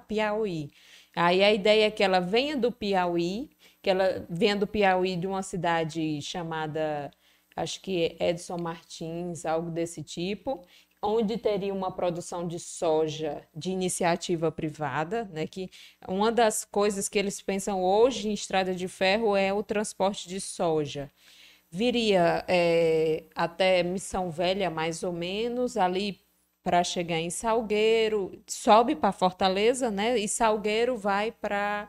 Piauí. Aí a ideia é que ela venha do Piauí, que ela venha do Piauí de uma cidade chamada, acho que Edson Martins, algo desse tipo, onde teria uma produção de soja de iniciativa privada, né, que uma das coisas que eles pensam hoje em estrada de ferro é o transporte de soja. Viria é, até Missão Velha, mais ou menos, ali para chegar em Salgueiro, sobe para Fortaleza, né, e Salgueiro vai para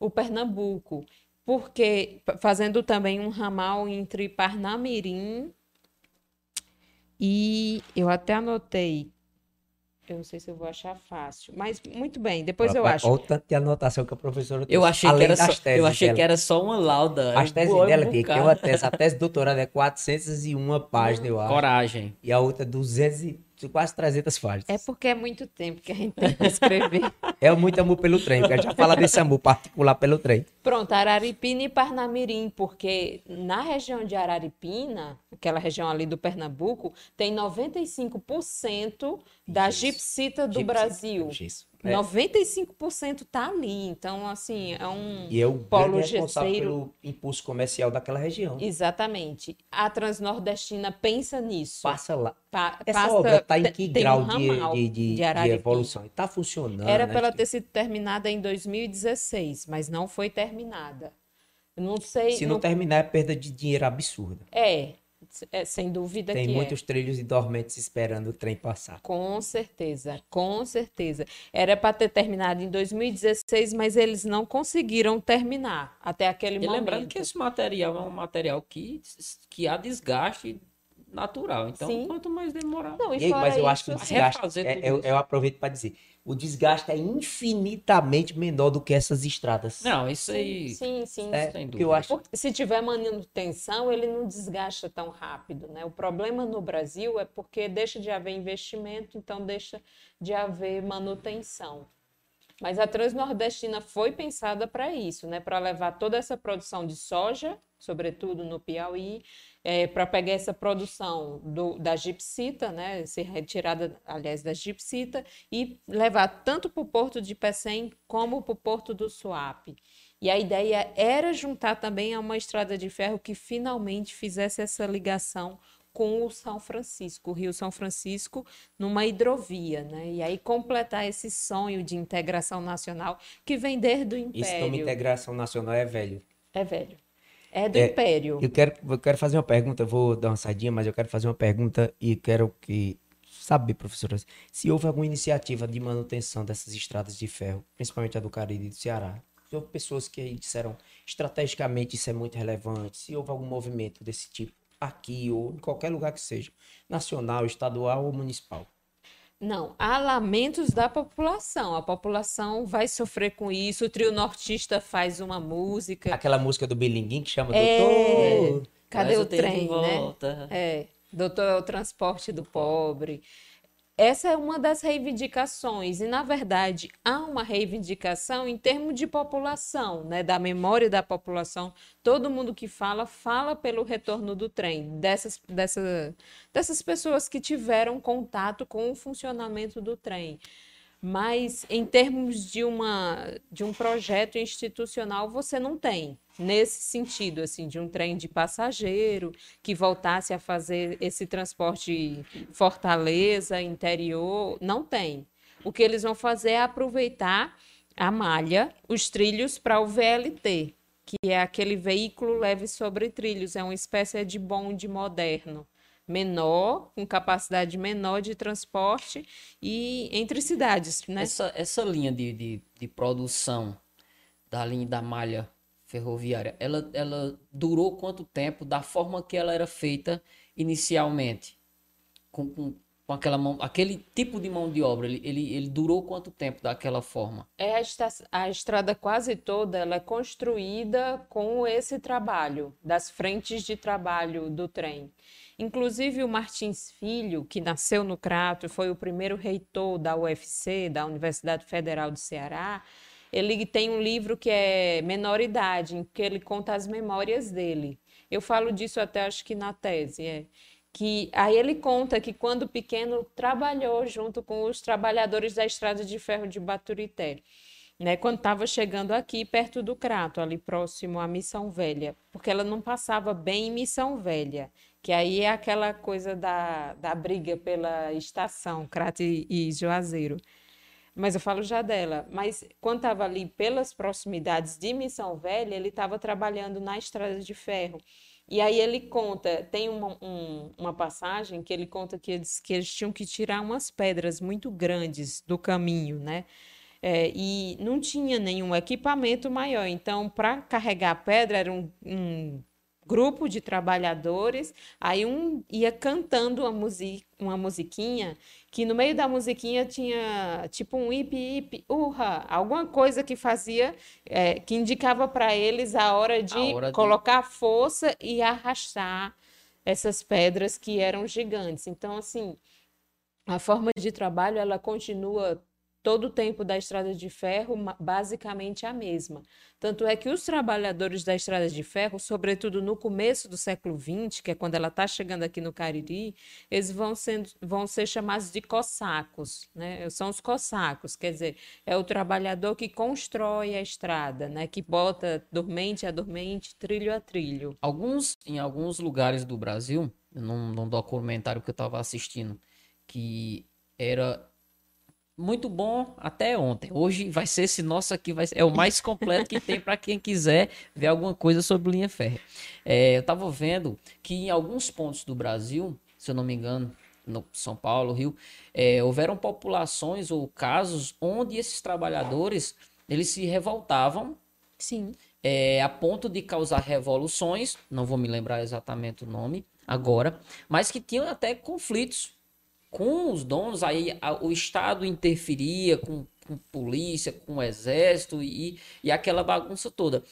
o Pernambuco, porque fazendo também um ramal entre Parnamirim e eu até anotei Eu não sei se eu vou achar fácil. Mas muito bem, depois eu acho. Olha o tanto de anotação que a professora Eu trouxe, achei, que além era, das só, teses eu achei dela. que era só uma lauda. As teses Boa, dela, um que tem bocado. uma tese, a tese de doutorado é 401 páginas, eu acho. Coragem. E a outra 200 e quase 300 páginas. É porque é muito tempo que a gente tem que escrever. É muito amor pelo trem, porque a gente já fala desse amor particular pelo trem. Pronto, Araripina e Parnamirim, porque na região de Araripina, aquela região ali do Pernambuco, tem 95% da Isso. gipsita do Gipsy, Brasil. Isso. É. 95% tá ali. Então, assim, é um E é o polo responsável pelo impulso comercial daquela região. Exatamente. A Transnordestina pensa nisso. Passa lá. Pa- Essa passa- obra está em que tem um grau de, de, de, de evolução? Está funcionando? Era né? para ela ter sido terminada em 2016, mas não foi terminada. Eu não sei. Se não terminar, é perda de dinheiro absurda. É, é, sem dúvida Tem que muitos trilhos e dormentes esperando o trem passar. é. Com certeza, com certeza. Era para ter terminado em 2016, mas eles não conseguiram terminar até aquele E momento. lembrando que esse material é um material que, que há desgaste natural. Então, Sim. quanto mais demorar. Não, e E aí, fora mas eu acho que o isso, desgaste, é- eu, isso. eu aproveito para dizer, o desgaste é infinitamente menor do que essas estradas. Não, isso aí. Sim, sim. É, sem porque eu dúvida. acho Porque se tiver manutenção, ele não desgasta tão rápido, né? O problema no Brasil é porque deixa de haver investimento, então deixa de haver manutenção. Mas a Transnordestina foi pensada para isso, né? Para levar toda essa produção de soja, sobretudo no Piauí, para pegar essa produção do- da gipsita, né? Ser retirada, aliás, da gipsita, e levar tanto para o porto de Pecém como para o porto do Suape. E a ideia era juntar também a uma estrada de ferro que finalmente fizesse essa ligação com o São Francisco, o Rio São Francisco, numa hidrovia, né? E aí completar esse sonho de integração nacional que vem desde o Isso nome Império. integração nacional é velho. É velho. É do É, Império. Eu quero, eu quero fazer uma pergunta, vou dar uma saidinha, mas eu quero fazer uma pergunta e quero que saber, professora, se houve alguma iniciativa de manutenção dessas estradas de ferro, principalmente a do Cariri e do Ceará. Se houve pessoas que aí disseram estrategicamente isso é muito relevante, se houve algum movimento desse tipo aqui ou em qualquer lugar que seja, nacional, estadual ou municipal. Não, há lamentos da população. A população vai sofrer com isso. O trio nortista faz uma música. Aquela música do Bilinguim que chama É. Doutor. Cadê Traz o trem, né? volta. É, doutor é o transporte do pobre. Essa é uma das reivindicações, e na verdade há uma reivindicação em termos de população, né, da memória da população. Todo mundo que fala, fala pelo retorno do trem, dessas, dessa, dessas pessoas que tiveram contato com o funcionamento do trem. Mas em termos de, uma, de um projeto institucional, você não tem. Nesse sentido, assim, de um trem de passageiro que voltasse a fazer esse transporte fortaleza, interior, não tem. O que eles vão fazer é aproveitar a malha, os trilhos para o VLT, que é aquele veículo leve sobre trilhos, é uma espécie de bonde moderno menor, com capacidade menor de transporte e entre cidades, né? Essa, essa linha de, de, de produção da linha da malha ferroviária, ela, ela durou quanto tempo da forma que ela era feita inicialmente? Com, com, com aquela mão, aquele tipo de mão de obra, ele, ele, ele durou quanto tempo daquela forma? É a, esta- a estrada quase toda ela é construída com esse trabalho, das frentes de trabalho do trem. Inclusive o Martins Filho, que nasceu no Crato foi o primeiro reitor da UFC, da Universidade Federal do Ceará, ele tem um livro que é Menoridade, em que ele conta as memórias dele. Eu falo disso até acho que na tese, é que aí ele conta que quando pequeno trabalhou junto com os trabalhadores da estrada de ferro de Baturité, né, quando estava chegando aqui perto do Crato, ali próximo à Missão Velha, porque ela não passava bem em Missão Velha, que aí é aquela coisa da, da briga pela estação, Crato e, e Juazeiro. Mas eu falo já dela. Mas quando estava ali pelas proximidades de Missão Velha, ele estava trabalhando na estrada de ferro. E aí ele conta, tem uma, um- uma passagem que ele conta que eles, que eles tinham que tirar umas pedras muito grandes do caminho, né? É, e não tinha nenhum equipamento maior. Então, para carregar pedra, era um, um grupo de trabalhadores, aí um ia cantando uma, music, uma musiquinha, que no meio da musiquinha tinha tipo um ip ip urra, alguma coisa que fazia, é, que indicava para eles a hora de A hora de- colocar força e arrastar essas pedras que eram gigantes. Então, assim, a forma de trabalho ela continua todo o tempo da estrada de ferro basicamente a mesma. Tanto é que os trabalhadores da estrada de ferro, sobretudo no começo do século XX, que é quando ela está chegando aqui no Cariri, eles vão, sendo, vão ser chamados de cossacos, né? São os cossacos, quer dizer, é o trabalhador que constrói a estrada, né? Que bota dormente a dormente, trilho a trilho. Alguns, em alguns lugares do Brasil, num, num documentário que eu estava assistindo, que era muito bom até ontem. Hoje vai ser esse nosso aqui, vai ser, é o mais completo que tem para quem quiser ver alguma coisa sobre linha férrea. É, eu estava vendo que em alguns pontos do Brasil, se eu não me engano, no São Paulo, Rio, é, houveram populações ou casos onde esses trabalhadores eles se revoltavam Sim. é, a ponto de causar revoluções, não vou me lembrar exatamente o nome agora, mas que tinham até conflitos com os donos, aí a- o Estado interferia com, com polícia, com exército e, e aquela bagunça toda.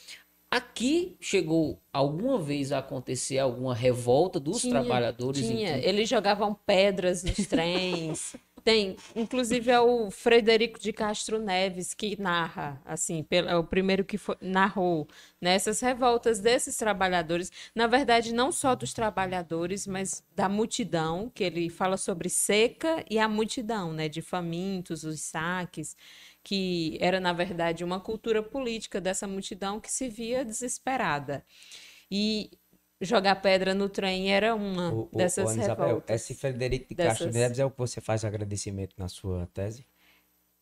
Aqui chegou alguma vez a acontecer alguma revolta dos Tinha, trabalhadores? Tinha, eles jogavam pedras nos trens. Tem, inclusive é o Frederico de Castro Neves que narra, assim, é o primeiro que fo- narrou nessas revoltas desses trabalhadores, na verdade não só dos trabalhadores, mas da multidão, que ele fala sobre seca e a multidão, né, de famintos, os saques, que era na verdade uma cultura política dessa multidão que se via desesperada. E jogar pedra no trem era uma O, dessas o revoltas. esse Frederico de Castro Dessas- Neves é o que você faz agradecimento na sua tese?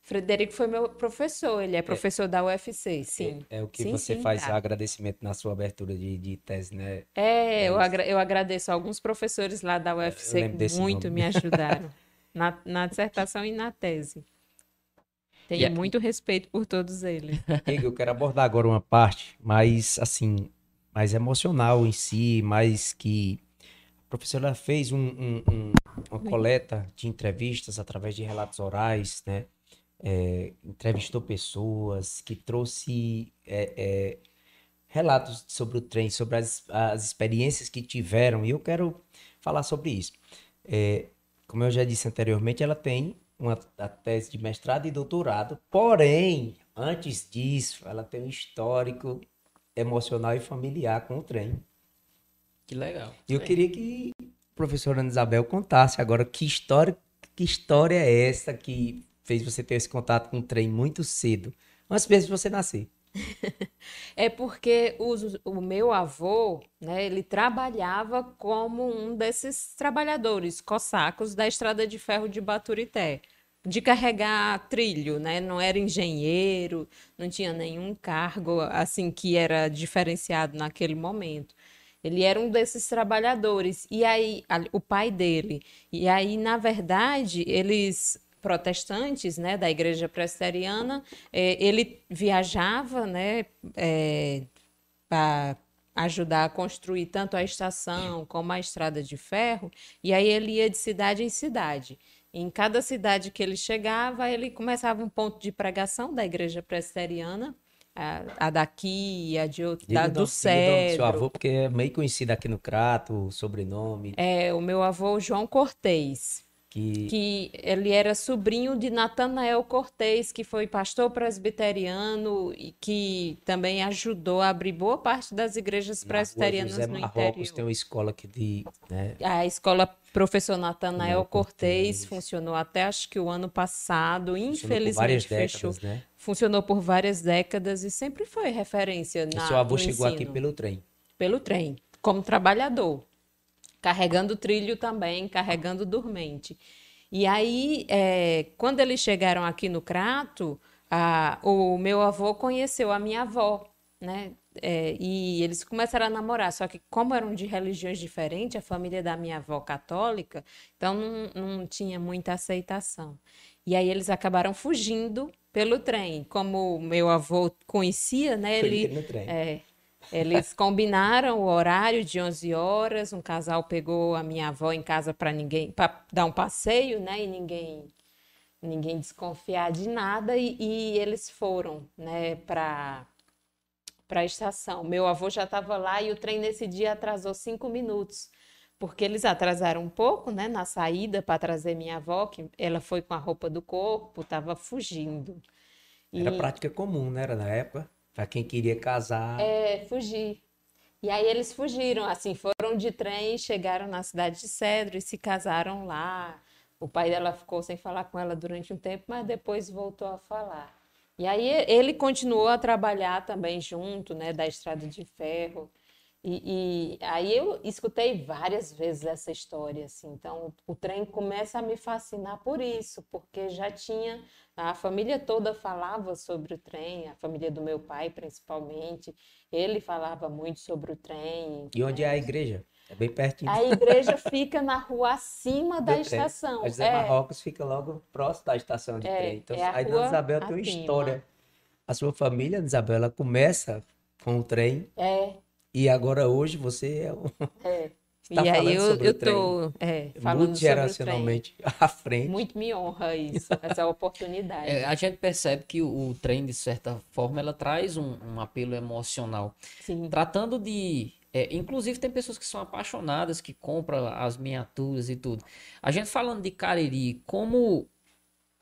Frederico foi meu professor, ele é professor da UFC, sim. É, é o que Sim, você sim, faz tá. agradecimento na sua abertura de, de tese, né? É, eu, isso. agra- eu agradeço a alguns professores lá da UFC que muito nome. me ajudaram na, na dissertação e na tese. Tenho E a- muito respeito por todos eles. Eu quero abordar agora uma parte mais, assim, mais emocional em si, mais que a professora fez um- um- um- uma coleta de entrevistas através de relatos orais, né? É, entrevistou pessoas, que trouxe é, é, relatos sobre o trem, sobre as, as experiências que tiveram, e eu quero falar sobre isso. É, como eu já disse anteriormente, ela tem uma a tese de mestrado e doutorado, porém, antes disso, ela tem um histórico emocional e familiar com o trem. Que legal. E eu queria que a professora Ana Isabel contasse agora que história, que história é essa que fez você ter esse contato com o trem muito cedo, antes mesmo de você nascer. É porque os- o meu avô, né, ele trabalhava como um desses trabalhadores cossacos da estrada de ferro de Baturité, de carregar trilho, né? Não era engenheiro, não tinha nenhum cargo assim que era diferenciado naquele momento. Ele era um desses trabalhadores. E aí, a- o pai dele. E aí, na verdade, eles protestantes, né, da igreja presbiteriana, eh, ele viajava, né, para ajudar a construir tanto a estação como a estrada de ferro, e aí ele ia de cidade em cidade. Em cada cidade que ele chegava, ele começava um ponto de pregação da igreja presbiteriana, a, a daqui, a de outro, da, do do seu avô, porque é meio conhecido aqui no Crato, o sobrenome, É, o meu avô João Cortez. Que que ele era sobrinho de Natanael Cortez, que foi pastor presbiteriano e que também ajudou a abrir boa parte das igrejas presbiterianas no Marrocos tem interior. uma escola que de, né, A escola Professor Natanael Cortez funcionou até acho que o ano passado, funcionou por infelizmente fechou. décadas, né? Funcionou por várias décadas e sempre foi referência O na, seu avô chegou aqui ensino. pelo trem. pelo trem, como trabalhador, carregando trilho também, carregando dormente. E aí, é, quando eles chegaram aqui no Crato, a- o meu avô conheceu a minha avó, né? É, e eles começaram a namorar, só que como eram de religiões diferentes, a família da minha avó católica, então não, não tinha muita aceitação. E aí eles acabaram fugindo pelo trem. Como o meu avô conhecia, né? Foi Ele, no trem. é, Eles combinaram o horário de 11 horas, um casal pegou a minha avó em casa para ninguém, para dar um passeio, né? E ninguém ninguém desconfiar de nada e, e eles foram, né, para para a estação. Meu avô já estava lá e o trem nesse dia atrasou cinco minutos, porque eles atrasaram um pouco, né, na saída para trazer minha avó, que ela foi com a roupa do corpo, estava fugindo. Era prática comum, né, era na época, para quem queria casar. É, fugir. E aí eles fugiram, assim, foram de trem, chegaram na cidade de Cedro e se casaram lá. O pai dela ficou sem falar com ela durante um tempo, mas depois voltou a falar. E aí ele continuou a trabalhar também junto, né, da Estrada de Ferro. E, e, aí eu escutei várias vezes essa história, assim. Então o trem começa a me fascinar por isso, porque já tinha a família toda falava sobre o trem, a família do meu pai principalmente. Ele falava muito sobre o trem. E onde é a igreja? É bem pertinho. A igreja fica na rua acima da estação. A José é. Marrocos fica logo próximo da estação de é, trem. Então, é a, a Dona Isabel tem uma história. A sua família, Dona Isabel, ela começa com o trem. É. E agora hoje você é o. É. Tá e aí eu, eu tô é, falando Muito geracionalmente à frente. Muito me honra isso, essa oportunidade. É, a gente percebe que o, o, trem, de certa forma, ela traz um, um apelo emocional. Sim. Tratando de é, inclusive tem pessoas que são apaixonadas, que compram as miniaturas e tudo. A gente falando de Cariri, como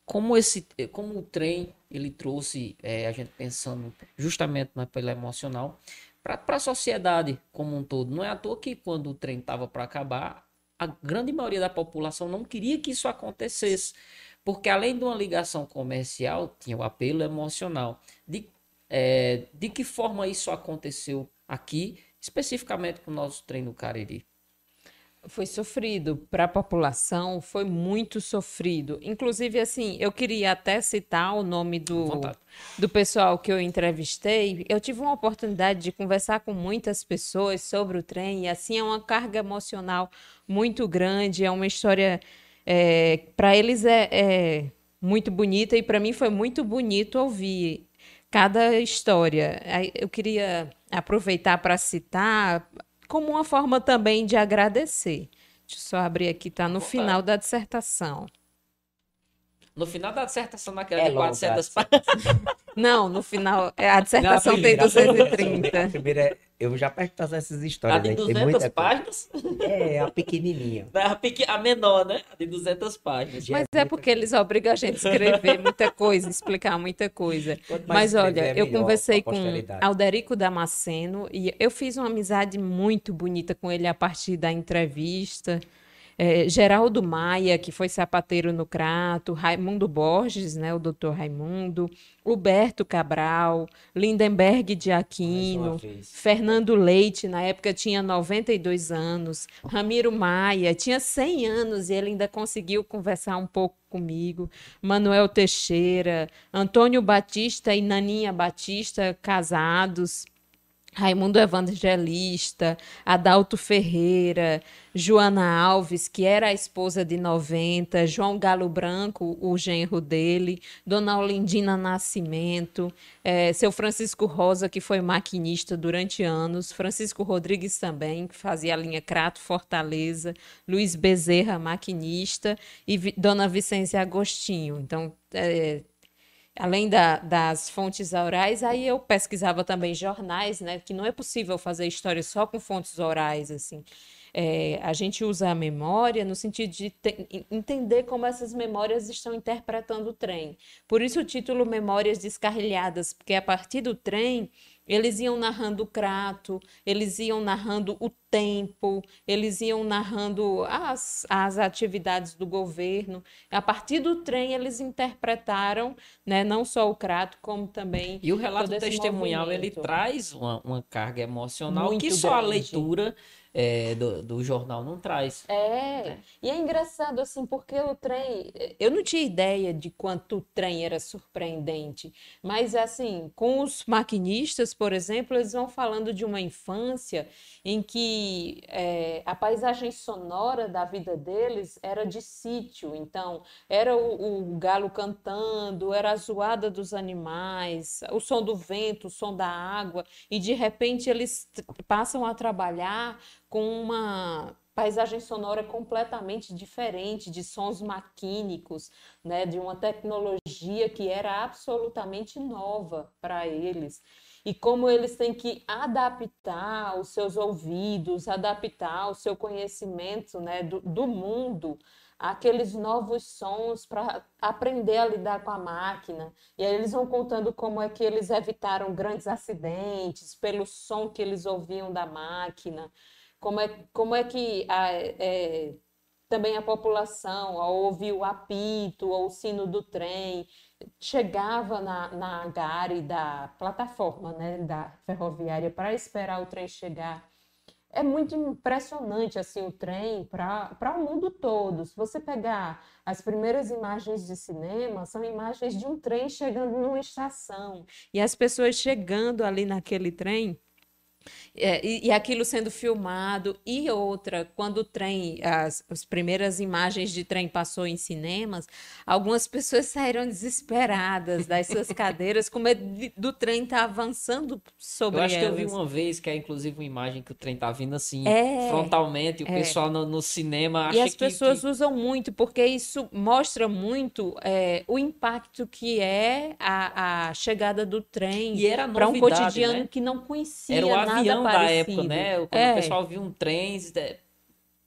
como esse como o trem ele trouxe é, a gente pensando justamente na pela emocional para a sociedade como um todo. Não é à toa que quando o trem estava para acabar, a grande maioria da população não queria que isso acontecesse, porque além de uma ligação comercial, tinha o apelo emocional. De, é, de que forma isso aconteceu aqui especificamente com o nosso trem no Cariri? Foi sofrido para a população, foi muito sofrido. Inclusive, assim, eu queria até citar o nome do, do pessoal que eu entrevistei. Eu tive uma oportunidade de conversar com muitas pessoas sobre o trem, e assim é uma carga emocional muito grande, é uma história. É, para eles é, é muito bonita, e para mim foi muito bonito ouvir cada história. Eu queria aproveitar para citar como uma forma também de agradecer. Deixa eu só abrir aqui, está no final da dissertação. No final da dissertação, naquela é de 400 páginas. Não, no final, é, a dissertação Não, a primeira, tem 230. A primeira, é, eu já pergunto essas histórias. A de 200 né? páginas? É, a pequenininha. A, pequ... a menor, né? A de 200 páginas. Mas é, é porque eles obrigam a gente a escrever muita coisa, explicar muita coisa. Mas olha, é eu conversei com Alderico Damasceno e eu fiz uma amizade muito bonita com ele a partir da entrevista é, Geraldo Maia, que foi sapateiro no Crato, Raimundo Borges, né, o doutor Raimundo, Huberto Cabral, Lindenberg de Aquino, Fernando Leite, na época tinha 92 anos, Ramiro Maia, tinha 100 anos e ele ainda conseguiu conversar um pouco comigo, Manuel Teixeira, Antônio Batista e Naninha Batista, casados, Raimundo Evangelista, Adalto Ferreira, Joana Alves, que era a esposa de 90, João Galo Branco, o genro dele, Dona Olindina Nascimento, é, seu Francisco Rosa, que foi maquinista durante anos, Francisco Rodrigues também, que fazia a linha Crato Fortaleza, Luiz Bezerra, maquinista, e Dona Vicência Agostinho. Então, é, além da, das fontes orais, aí eu pesquisava também jornais, né? Que não é possível fazer história só com fontes orais, assim. É, a gente usa a memória no sentido de te, entender como essas memórias estão interpretando o trem. Por isso o título Memórias Descarrilhadas, porque a partir do trem eles iam narrando o crato, eles iam narrando o tempo, eles iam narrando as, as atividades do governo. A partir do trem, eles interpretaram né, não só o crato, como também. E o relato testemunhal ele traz uma, uma carga emocional Muito que só grande. a leitura é, do, do jornal não traz. É, e é engraçado assim, porque o trem, eu não tinha ideia de quanto o trem era surpreendente, mas assim, com os maquinistas, por exemplo, eles vão falando de uma infância em que é, a paisagem sonora da vida deles era de sítio, então era o, o galo cantando, era a zoada dos animais, o som do vento, o som da água, e de repente eles passam a trabalhar com uma paisagem sonora completamente diferente, de sons maquínicos, né, de uma tecnologia que era absolutamente nova para eles. E como eles têm que adaptar os seus ouvidos, adaptar o seu conhecimento né, do, do mundo aqueles novos sons para aprender a lidar com a máquina. E aí eles vão contando como é que eles evitaram grandes acidentes pelo som que eles ouviam da máquina como é, como é que a, é, também a população, ao ouvir o apito ou o sino do trem, chegava na, na gare da plataforma né, da ferroviária para esperar o trem chegar. É muito impressionante assim o trem para o mundo todo. Se você pegar as primeiras imagens de cinema, são imagens de um trem chegando numa estação. E as pessoas chegando ali naquele trem é, e, e, aquilo sendo filmado. E outra, quando o trem, as, as primeiras imagens de trem passou em cinemas, algumas pessoas saíram desesperadas das suas cadeiras com medo de, do trem estar tá avançando sobre elas. Eu acho elas. que eu vi uma vez, que é inclusive uma imagem que o trem tá vindo assim, é, frontalmente, e o é. pessoal no, no, cinema acha E as que, pessoas que... usam muito, porque isso mostra muito é, o impacto que é a, a chegada do trem para um cotidiano né? que não conhecia Era o avião parecido. da época, né? Quando é. o pessoal viu um trem.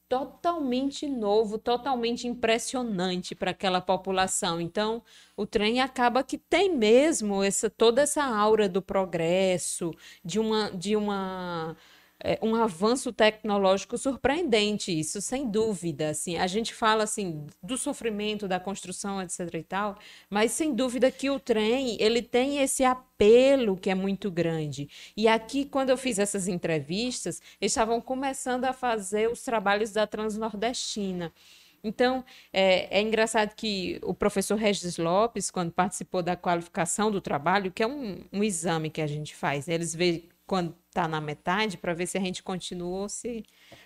Totalmente novo, totalmente impressionante para aquela população. Então, o trem acaba que tem mesmo essa toda essa aura do progresso, de uma, de uma é, um avanço tecnológico surpreendente, isso sem dúvida. Assim, a gente fala assim do sofrimento da construção, etc. e tal, mas sem dúvida que o trem ele tem esse apelo que é muito grande. E aqui, quando eu fiz essas entrevistas, eles estavam começando a fazer os trabalhos da Transnordestina. Então, é, é, engraçado que o professor Regis Lopes, quando participou da qualificação do trabalho, que é um, um exame que a gente faz, né? eles veem quando está na metade para ver se a gente continua ou se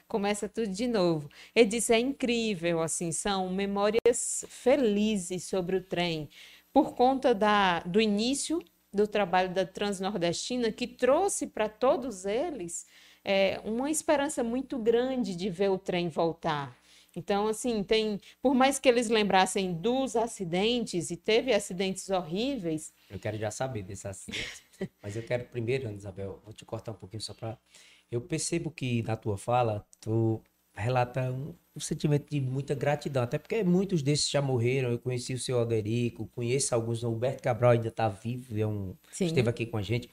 começa tudo de novo. Ele disse: é incrível, assim, são memórias felizes sobre o trem, por conta da, do início do trabalho da Transnordestina, que trouxe para todos eles é, uma esperança muito grande de ver o trem voltar. Então, assim, tem, por mais que eles lembrassem dos acidentes, e teve acidentes horríveis. Eu quero já saber desses acidentes. Mas eu quero primeiro, Isabel, vou te cortar um pouquinho só para. Eu percebo que na tua fala, tu relata um, um, sentimento de muita gratidão, até porque muitos desses já morreram. Eu conheci o seu Alderico, conheço alguns, o Humberto Cabral ainda está vivo, é um, esteve aqui com a gente.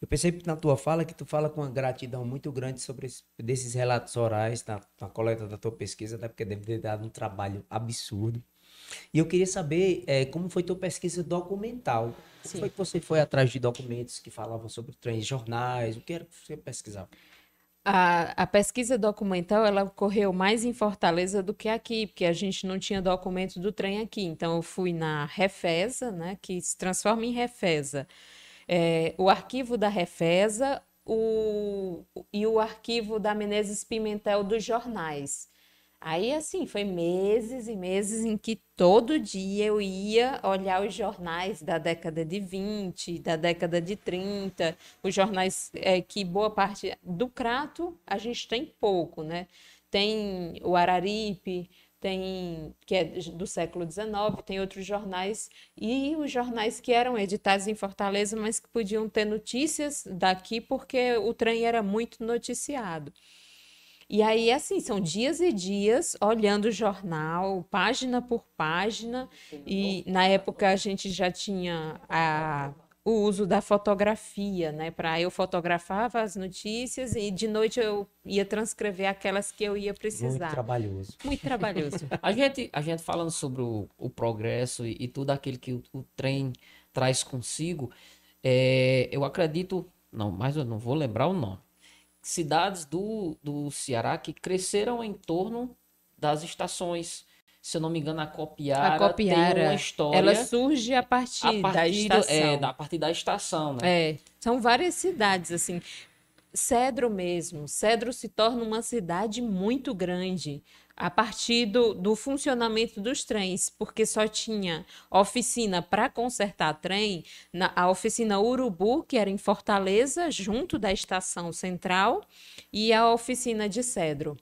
Eu percebo na tua fala que tu fala com uma gratidão muito grande sobre esse, desses relatos orais na, na coleta da tua pesquisa, até porque deve ter dado um trabalho absurdo. E eu queria saber é, como foi tua pesquisa documental. Como foi que você foi atrás de documentos que falavam sobre trens, jornais? O que era que você pesquisava? A, a, pesquisa documental ela ocorreu mais em Fortaleza do que aqui, porque a gente não tinha documento do trem aqui. Então, eu fui na Refesa, né, que se transforma em Refesa. É, o arquivo da Refesa o, e o arquivo da Menezes Pimentel dos jornais. Aí, assim, foi meses e meses em que todo dia eu ia olhar os jornais da década de 20, da década de 30, os jornais é, que boa parte do Crato a gente tem pouco, né? Tem o Araripe, tem que é do século XIX, tem outros jornais e os jornais que eram editados em Fortaleza, mas que podiam ter notícias daqui porque o trem era muito noticiado. E aí, assim, são dias e dias olhando o jornal, página por página, e na época a gente já tinha a, o uso da fotografia, né? Para eu fotografava as notícias e de noite eu ia transcrever aquelas que eu ia precisar. Muito trabalhoso. Muito trabalhoso. a, gente, a gente falando sobre o, o progresso e, e, tudo aquilo que o, o trem traz consigo, é, eu acredito, não, mas eu não vou lembrar o nome cidades do, do Ceará que cresceram em torno das estações. Se eu não me engano, a Copiara, A Copiara, tem uma história Ela surge a partir, a partir, da estação. é, da, a partir da estação, né? É, são várias cidades, assim. Cedro mesmo. Cedro se torna uma cidade muito grande a partir do, do funcionamento dos trens, porque só tinha oficina para consertar trem, na, a oficina Urubu, que era em Fortaleza, junto da estação central, e a oficina de Cedro.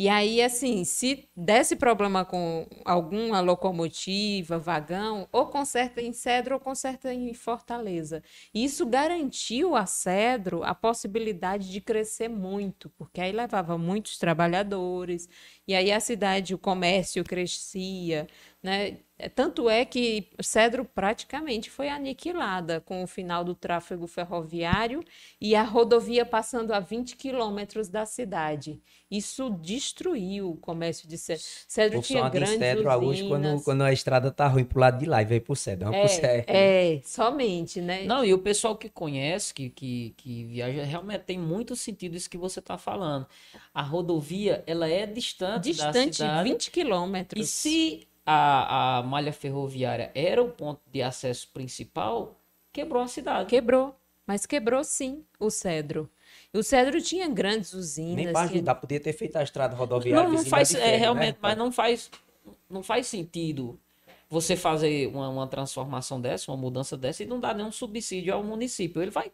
E aí, assim, se desse problema com alguma locomotiva, vagão, ou conserta em Cedro ou conserta em Fortaleza. Isso garantiu a Cedro a possibilidade de crescer muito, porque aí levava muitos trabalhadores, e aí a cidade, o comércio crescia, né? Tanto é que Cedro praticamente foi aniquilada com o final do tráfego ferroviário e a rodovia passando a 20 quilômetros da cidade. Isso destruiu o comércio de Cedro. Cedro Por tinha grandes Cedro, hoje, quando, usinas. quando a estrada tá ruim pro lado de lá e veio pro Cedro. Vamos pro Cedro. É, é, somente, né? Não, e o pessoal que conhece, que, que, que viaja, realmente tem muito sentido isso que você está falando. A rodovia, ela é distante, da Distante cidade. 20 E quilômetros. se a, a malha ferroviária era o ponto de acesso principal, quebrou a cidade. Quebrou, mas quebrou sim o Cedro. E o Cedro tinha grandes usinas. Nem tinha- ajudar, podia ter feito a estrada rodoviária. Não, não faz, é, ferro, né, realmente, mas rapaz? não faz, não faz sentido você fazer uma, uma transformação dessa, uma mudança dessa e não dar nenhum subsídio ao município. Ele vai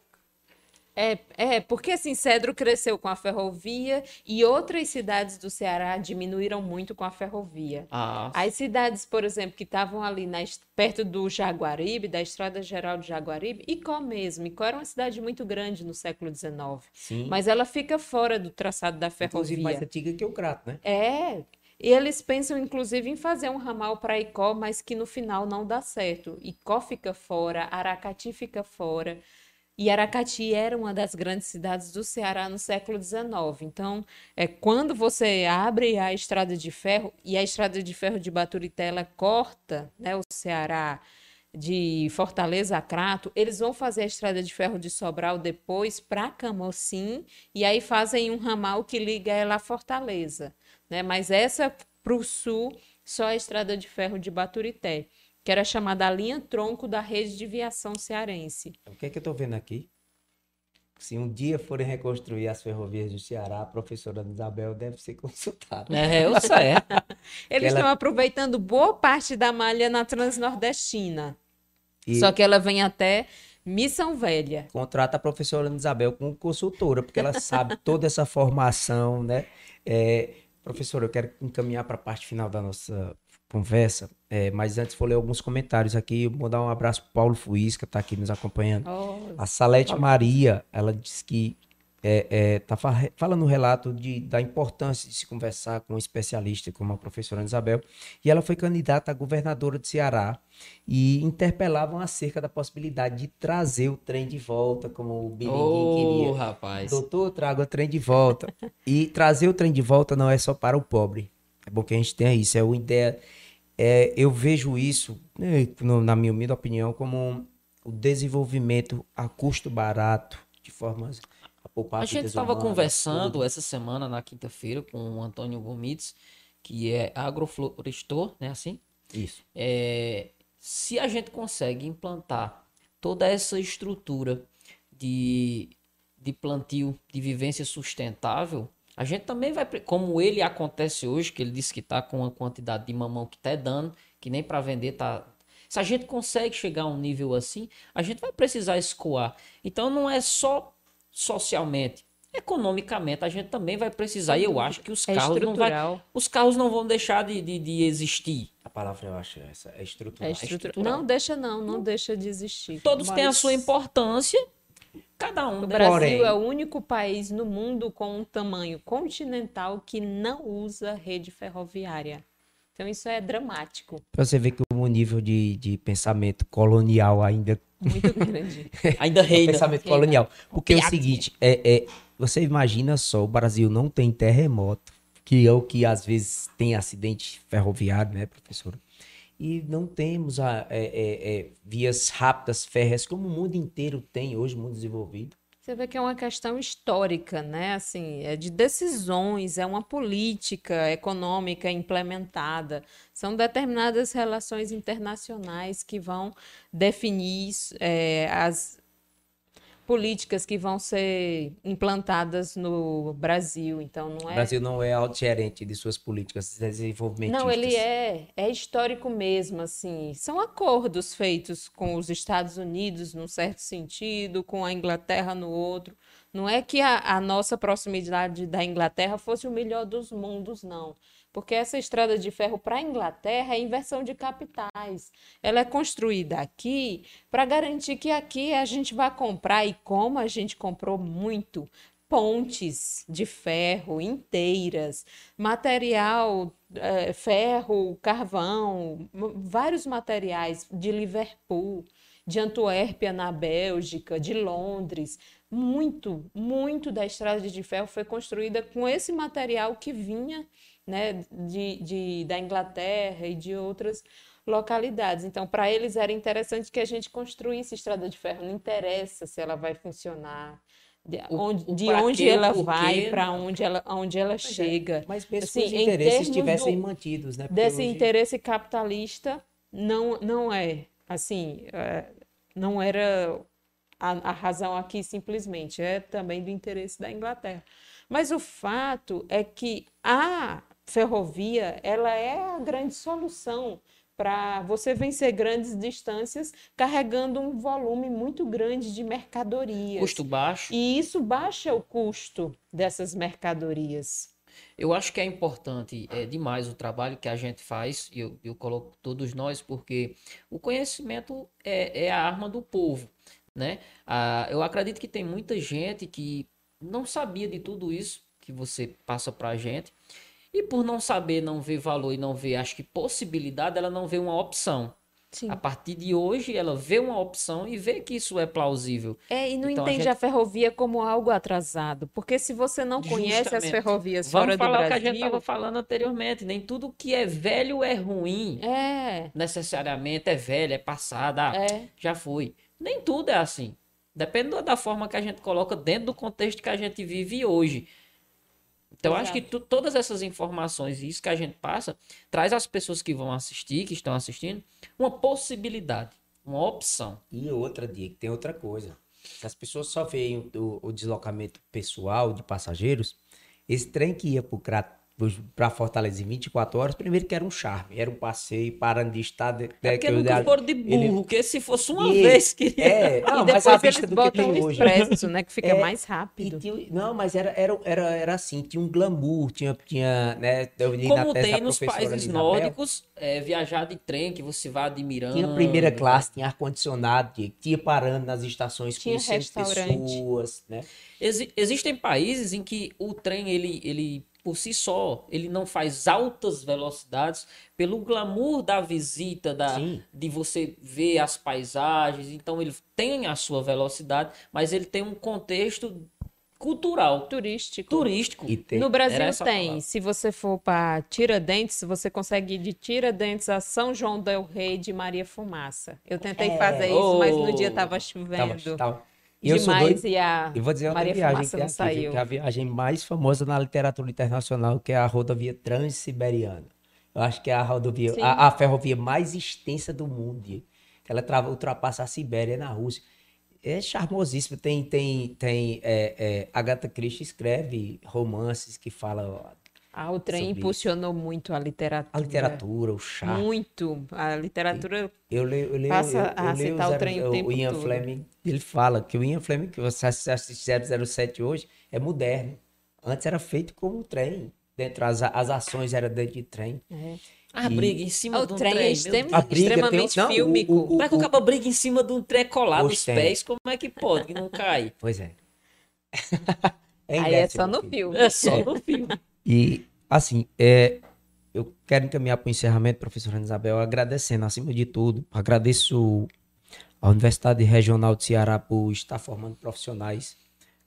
É, é, porque assim, Cedro cresceu com a ferrovia e outras cidades do Ceará diminuíram muito com a ferrovia. a As cidades, por exemplo, que estavam ali na perto do Jaguaribe, da Estrada Geral de Jaguaribe, Icó mesmo. Icó era uma cidade muito grande no século XIX, Sim. mas ela fica fora do traçado da Inclusive mais ferrovia. antiga que o Crato, né? É, e eles pensam inclusive em fazer um ramal para Icó, mas que no final não dá certo. Icó fica fora, Aracati fica fora. E Aracati era uma das grandes cidades do Ceará no século XIX. Então, é quando você abre a estrada de ferro, e a estrada de ferro de Baturité ela corta, né, o Ceará de Fortaleza a Crato, eles vão fazer a estrada de ferro de Sobral depois para Camocim, e aí fazem um ramal que liga ela a Fortaleza, né? Mas essa para o sul, só a estrada de ferro de Baturité, que era chamada a linha tronco da rede de viação cearense. O que é que eu tô vendo aqui? Se um dia forem reconstruir as ferrovias do Ceará, a professora Isabel deve ser consultada. É, eu sei. Eles Ela- estão aproveitando boa parte da malha na Transnordestina, E só que ela vem até Missão Velha. contrata a professora Isabel como consultora, porque ela sabe toda essa formação, né? É, professora, eu quero encaminhar para a parte final da nossa conversa, é, mas antes vou ler alguns comentários aqui. Vou dar um abraço para Paulo Fuiz, que está aqui nos acompanhando. Oh, A Salete Maria, ela diz que é, é, tá fa- falando um relato de, da importância de se conversar com um especialista como a professora Isabel, e ela foi candidata a governadora de Ceará e interpelavam acerca da possibilidade de trazer o trem de volta, como o Biringuim Ô, queria. rapaz. Doutor, traga o trem de volta. E trazer o trem de volta não é só para o pobre. É bom que a gente tenha isso. É uma ideia. é, eu vejo isso, né, na minha humilde opinião, como o desenvolvimento a custo barato, de formas a poupar A gente estava conversando tudo. essa semana, na quinta-feira, com o Antônio Gomides, que é agroflorestor, né? Assim, Isso. é, se a gente consegue implantar toda essa estrutura de, de plantio, de vivência sustentável, a gente também vai, como ele acontece hoje, que ele disse que está com uma quantidade de mamão que está dando, que nem para vender tá. Se a gente consegue chegar a um nível assim, a gente vai precisar escoar. Então não é só socialmente, economicamente a gente também vai precisar. E eu acho que os É carros não vai, os carros não vão deixar de, de, de existir. A palavra eu acho essa, é estrutural. É estrutura- estrutural. Não deixa não, não deixa de existir. Todos têm a Mas- sua importância, cada um. O né? Brasil Porém- é o único país no mundo com um tamanho continental que não usa rede ferroviária. Então isso é dramático, Pra você ver que o nível de, de pensamento colonial ainda muito grande. Ainda reina. pensamento Reina. colonial. Porque é o seguinte, é, é, você imagina só, o Brasil não tem terremoto, que é o que às vezes tem acidente ferroviário, né, professora? E não temos a, é, é, é, vias rápidas, férreas, como o mundo inteiro tem hoje, mundo desenvolvido. Você vê que é uma questão histórica, né? Assim, é de decisões, é uma política econômica implementada. São determinadas relações internacionais que vão definir é, as, políticas que vão ser implantadas no Brasil. Então, não é. O Brasil não é autogerente de suas políticas desenvolvimentistas. Não, ele é, é histórico mesmo, assim. São acordos feitos com os Estados Unidos, num certo sentido, com a Inglaterra no outro. Não é que a, a nossa proximidade da Inglaterra fosse o melhor dos mundos, não porque essa estrada de ferro para a Inglaterra é inversão de capitais. Ela é construída aqui para garantir que aqui a gente vai comprar, e como a gente comprou muito, pontes de ferro inteiras, material, é, ferro, carvão, vários materiais de Liverpool, de Antuérpia na Bélgica, de Londres. Muito, muito da estrada de ferro foi construída com esse material que vinha né, de, de, da Inglaterra e de outras localidades. Então, para eles era interessante que a gente construísse estrada de ferro. Não interessa se ela vai funcionar, de o, onde, de onde quê, ela vai, para onde ela, onde ela mas é, chega. É, mas mesmo assim, os interesses estivessem mantidos, né? Desse hoje... interesse capitalista, não, não é. Assim, é, não era a, a razão aqui simplesmente, é também do interesse da Inglaterra. Mas o fato é que a ferrovia, ela é a grande solução para você vencer grandes distâncias carregando um volume muito grande de mercadorias. Custo baixo. E isso baixa o custo dessas mercadorias. Eu acho que é importante é, demais o trabalho que a gente faz, e eu, eu coloco todos nós, porque o conhecimento é, é a arma do povo. Né? Ah, eu acredito que tem muita gente que não sabia de tudo isso que você passa para a gente e por não saber, não ver valor e não ver, acho que possibilidade, ela não vê uma opção. Sim. A partir de hoje, ela vê uma opção e vê que isso é plausível. É, e não então, entende a, gente... a, ferrovia como algo atrasado. Porque se você não conhece Justamente. as ferrovias Vamos fora do Brasil... Vamos falar o que a gente estava falando anteriormente. Nem tudo que é velho é ruim. É. Necessariamente é velho, é passado. Ah, é. já foi. Nem tudo é assim. Depende da forma que a gente coloca dentro do contexto que a gente vive hoje. Então, Exato. acho que tu, todas essas informações e isso que a gente passa, traz às pessoas que vão assistir, que estão assistindo, uma possibilidade, uma opção. E outra, dia tem outra coisa. As pessoas só veem o, o deslocamento pessoal de passageiros, esse trem que ia para o para Fortaleza em 24 horas, primeiro que era um charme, era um passeio parando de estar... É porque nunca foram de burro, ele... porque se fosse uma e, vez que... É, não, e mas a vista do que tem hoje. Expresso, né, que fica é, mais rápido. Tinha, não, mas era, era, era, era assim, tinha um glamour, tinha, tinha né, eu li Como na tem nos países nórdicos, é, viajar de trem, que você vai admirando. Tinha primeira classe, tinha ar-condicionado, tinha, tinha parando nas estações, tinha restaurante. pessoas, né? Ex existem países em que o trem, ele... ele por si só, ele não faz altas velocidades pelo glamour da visita, da, de você ver as paisagens. Então ele tem a sua velocidade, mas ele tem um contexto cultural, turístico. Turístico. Tem. No Brasil tem. Palavra. Se você for para Tiradentes, você consegue ir de Tiradentes a São João del Rei de Maria Fumaça. Eu tentei é. fazer isso, oh. mas no dia tava chovendo. Tava, tava. E eu demais doido, e a e vou dizer Maria viagem que, é aqui, que é a viagem mais famosa na literatura internacional, que é a rodovia Transiberiana. Eu acho que é a rodovia, a, a, ferrovia mais extensa do mundo. Ela trava, ultrapassa a Sibéria na Rússia. É charmosíssimo. Tem, tem, tem é, é, Agatha Christie escreve romances que falam ah, o trem impulsionou isso. muito a literatura. A literatura, o chá. Muito. A literatura eu leio, eu leio, passa eu, eu a aceitar o trem o, o tempo o Ian todo. Fleming, ele fala que o Ian Fleming, que você assiste 007 hoje, é moderno. Antes era feito como um trem. Dentro, as, as ações eram dentro de trem. É. A briga em cima o de um trem. trem. É extrem, extremamente tem, não, fílmico. O, como é que o cabo briga em cima de um trem colado nos pés? Como é que pode que não cai? Pois é. é Aí é só no filme. É só no filme. E Assim, é, eu quero encaminhar para o encerramento, professora Isabel, agradecendo, acima de tudo, agradeço a Universidade Regional de Ceará por estar formando profissionais,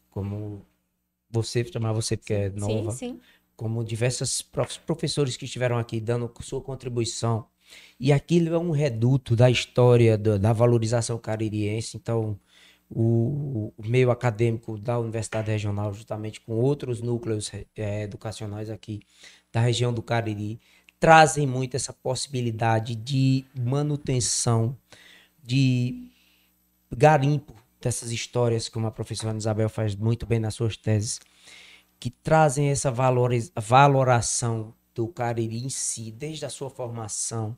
como você, chamar você porque é nova, sim, sim. como diversos professores que estiveram aqui dando sua contribuição. E aquilo é um reduto da história da, da valorização caririense, então o, o meio acadêmico da Universidade Regional, justamente com outros núcleos é, educacionais aqui da região do Cariri, trazem muito essa possibilidade de manutenção, de garimpo dessas histórias, como a professora Isabel faz muito bem nas suas teses, que trazem essa valoriz, valoração do Cariri em si, desde a sua formação.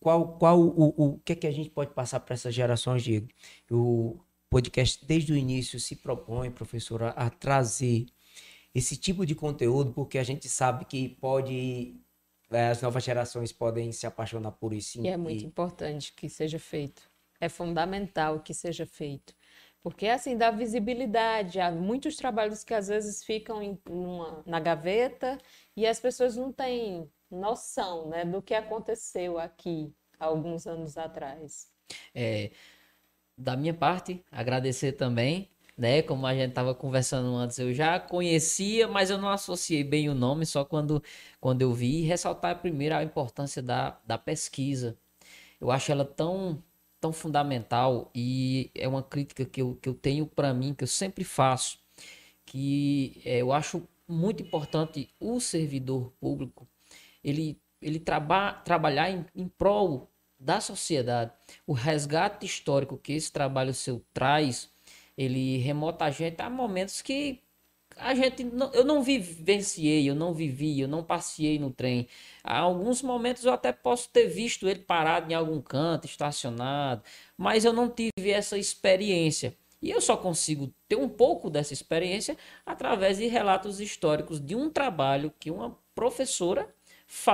Qual, qual o, o, o que é que a gente pode passar para essas gerações, Diego? O podcast, desde o início, se propõe, professora, a trazer esse tipo de conteúdo, porque a gente sabe que pode é, as novas gerações podem se apaixonar por isso. E é muito e... importante que seja feito. É fundamental que seja feito. Porque, assim, dá visibilidade. Há muitos trabalhos que às vezes ficam em, numa, na gaveta e as pessoas não têm noção né, do que aconteceu aqui alguns anos atrás. É, da minha parte, agradecer também né? Como a gente estava conversando antes, eu já conhecia, mas eu não associei bem o nome, só quando, quando eu vi. E ressaltar primeiro a importância da, da pesquisa. Eu acho ela tão, tão fundamental e é uma crítica que eu, que eu tenho para mim, que eu sempre faço, que é, eu acho muito importante o servidor público ele, ele traba, trabalhar em, em prol da sociedade. O resgate histórico que esse trabalho seu traz ele remota a gente a momentos que a gente não, eu não vivenciei, eu não vivi, eu não passei no trem. Há alguns momentos eu até posso ter visto ele parado em algum canto, estacionado, mas eu não tive essa experiência. E eu só consigo ter um pouco dessa experiência através de relatos históricos de um trabalho que uma professora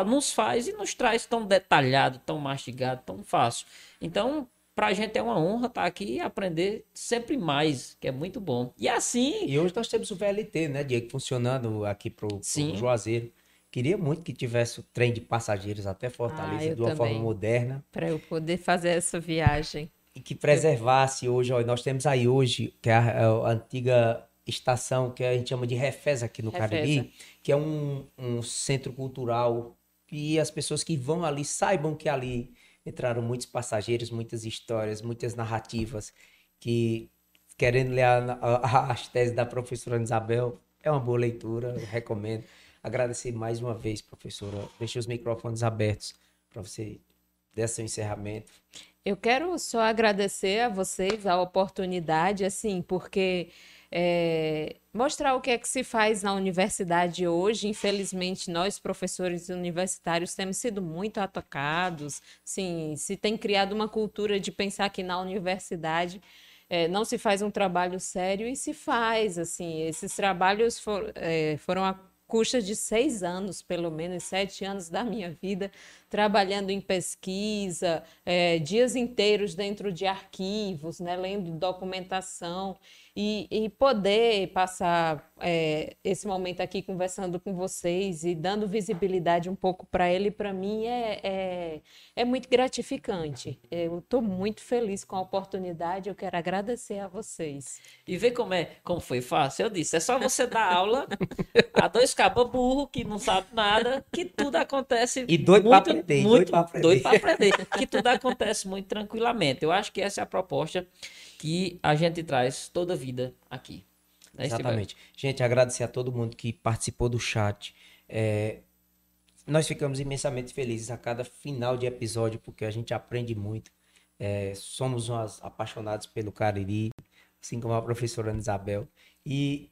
nos faz e nos traz tão detalhado, tão mastigado, tão fácil. Então, para a gente é uma honra estar tá aqui e aprender sempre mais, que é muito bom. E assim. E hoje nós temos o VLT, né, Diego, funcionando aqui para o Juazeiro. Queria muito que tivesse o trem de passageiros até Fortaleza ah, de uma também. forma moderna. Para eu poder fazer essa viagem. E que preservasse hoje, ó, nós temos aí hoje, que é a, é a, antiga estação que a gente chama de Refesa aqui no. Cariri, que é um, um centro cultural e as pessoas que vão ali saibam que ali entraram muitos passageiros, muitas histórias, muitas narrativas que, querendo ler a, a, as teses da professora Isabel, é uma boa leitura, eu recomendo. Agradecer mais uma vez, professora. Deixe os microfones abertos para você dar seu encerramento. Eu quero só agradecer a vocês a oportunidade, assim, porque é, mostrar o que é que se faz na universidade hoje. Infelizmente, nós, professores universitários, temos sido muito atacados. Sim, se tem criado uma cultura de pensar que na universidade é, não se faz um trabalho sério e se faz. Assim, esses trabalhos for, é, foram a custa de seis anos, pelo menos sete anos da minha vida, trabalhando em pesquisa, é, dias inteiros dentro de arquivos, né, lendo documentação e, e poder passar é, esse momento aqui conversando com vocês e dando visibilidade um pouco para ele, para mim é, é, é, muito gratificante. Eu estou muito feliz com a oportunidade, eu quero agradecer a vocês. E ver como é, como foi fácil, eu disse, é só você dar aula a dois cabos burro que não sabe nada, que tudo acontece e para aprender, muito, doido para aprender. Doido aprender, que tudo acontece muito tranquilamente. Eu acho que essa é a proposta que a gente traz toda a vida aqui. Né, Exatamente. Gente, agradecer a todo mundo que participou do chat. É, nós ficamos imensamente felizes a cada final de episódio, porque a gente aprende muito. É, somos umas apaixonados pelo Cariri, assim como a professora Ana Isabel. E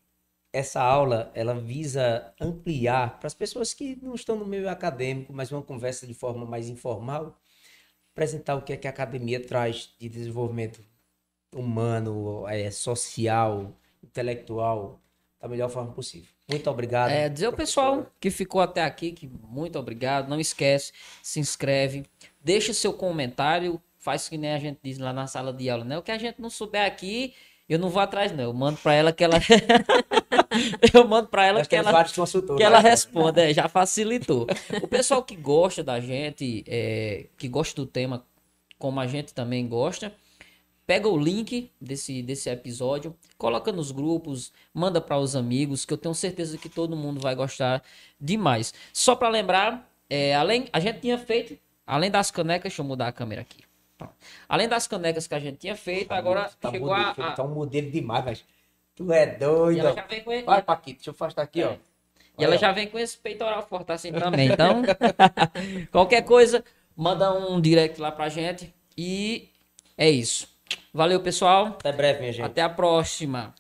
essa aula, ela visa ampliar para as pessoas que não estão no meio acadêmico, mas uma conversa de forma mais informal, apresentar o que é que a academia traz de desenvolvimento humano, é, social, intelectual, da melhor forma possível. Muito obrigado. É, dizer ao pessoal que ficou até aqui que muito obrigado. Não esquece, se inscreve, deixa seu comentário, faz que nem a gente diz lá na sala de aula, né? O que a gente não souber aqui, eu não vou atrás não. Eu mando para ela que ela Eu mando para ela que ela que ela né? responda, é, já facilitou. O pessoal que gosta da gente, é, que gosta do tema como a gente também gosta, Pega o link desse, desse episódio, coloca nos grupos, manda para os amigos, que eu tenho certeza que todo mundo vai gostar demais. Só para lembrar, é, além a gente tinha feito, além das canecas, deixa eu mudar a câmera aqui. Pronto. Além das canecas que a gente tinha feito, agora tá chegou a, modelo, a- Tá um modelo demais, mas tu é E doido. ela já vem com, Vai, Paquito, deixa eu afastar aqui, ó. e ela já vem com esse peitoral forte assim também. Então, qualquer coisa, manda um direct lá pra gente. E é isso. Valeu, pessoal. Até breve, minha gente. Até a próxima.